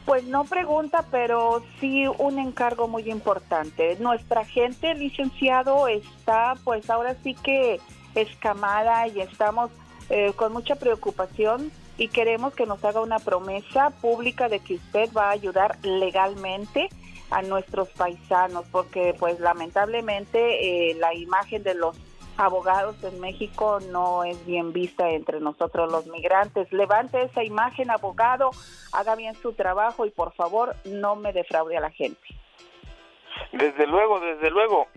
Pues no pregunta, pero sí un encargo muy importante. Nuestra gente, licenciado, está pues ahora sí que escamada y estamos eh, con mucha preocupación y queremos que nos haga una promesa pública de que usted va a ayudar legalmente a nuestros paisanos, porque pues lamentablemente eh, la imagen de los abogados en México no es bien vista entre nosotros los migrantes. Levante esa imagen, abogado, haga bien su trabajo y por favor no me defraude a la gente. Desde luego, desde luego.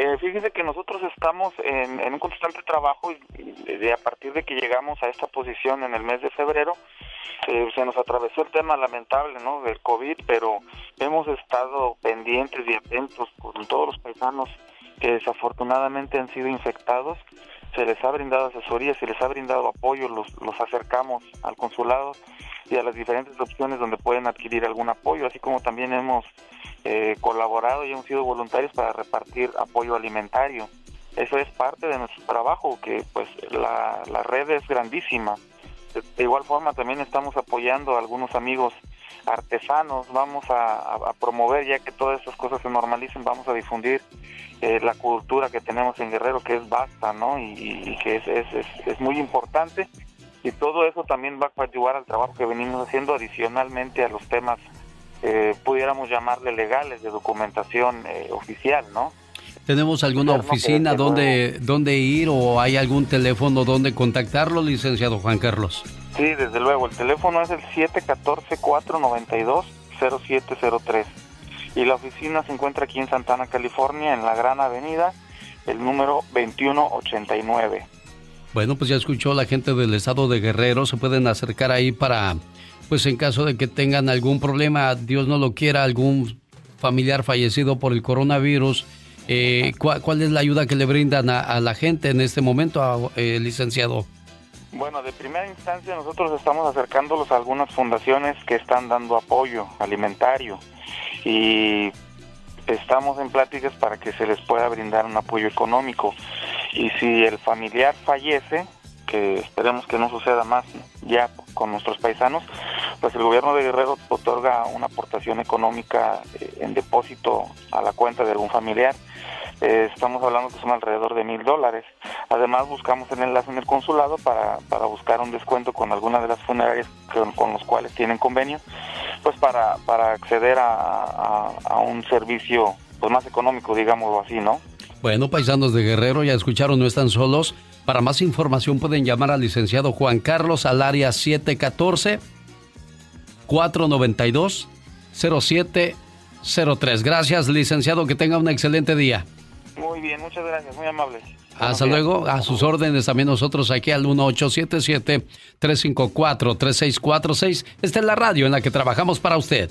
Eh, fíjese que nosotros estamos en, un constante trabajo y, y de a partir de que llegamos a esta posición en el mes de febrero, eh, se nos atravesó el tema lamentable, ¿no? Del COVID, pero hemos estado pendientes y atentos con todos los paisanos que desafortunadamente han sido infectados. Se les ha brindado asesoría, se les ha brindado apoyo, los, los acercamos al consulado y a las diferentes opciones donde pueden adquirir algún apoyo, así como también hemos eh, colaborado y hemos sido voluntarios para repartir apoyo alimentario. Eso es parte de nuestro trabajo, que pues la, la red es grandísima. De igual forma también estamos apoyando a algunos amigos artesanos, vamos a, promover ya que todas esas cosas se normalicen, vamos a difundir eh, la cultura que tenemos en Guerrero, que es vasta, ¿no? Y, que es, es, es, muy importante. Y todo eso también va a ayudar al trabajo que venimos haciendo adicionalmente a los temas, eh, pudiéramos llamarle legales, de documentación eh, oficial, ¿no? ¿Tenemos alguna oficina donde, donde ir o hay algún teléfono donde contactarlo, licenciado Juan Carlos? Sí, desde luego. El teléfono es el 714-492-0703. Y la oficina se encuentra aquí en Santana, California, en la Gran Avenida, el número 2189. Bueno, pues ya escuchó la gente del estado de Guerrero. Se pueden acercar ahí para, pues en caso de que tengan algún problema, Dios no lo quiera, algún familiar fallecido por el coronavirus eh, ¿cuál, es la ayuda que le brindan a, la gente en este momento, eh, licenciado? Bueno, de primera instancia nosotros estamos acercándolos a algunas fundaciones que están dando apoyo alimentario y estamos en pláticas para que se les pueda brindar un apoyo económico. Y si el familiar fallece, que esperemos que no suceda más ya con nuestros paisanos, pues el gobierno de Guerrero otorga una aportación económica eh, en depósito a la cuenta de algún familiar eh, estamos hablando que son alrededor de mil dólares. Además buscamos el enlace en el consulado para, para buscar un descuento con alguna de las funerarias con, los cuales tienen convenio, pues para, para acceder a, a, un servicio pues más económico, digámoslo así, ¿no? Bueno, paisanos de Guerrero, ya escucharon, no están solos. Para más información pueden llamar al licenciado Juan Carlos al área 714 492 0703. Gracias, licenciado, que tenga un excelente día. Muy bien, muchas gracias, muy amable. Hasta luego, a sus órdenes también nosotros aquí al 1877-354-3646. Esta es la radio en la que trabajamos para usted.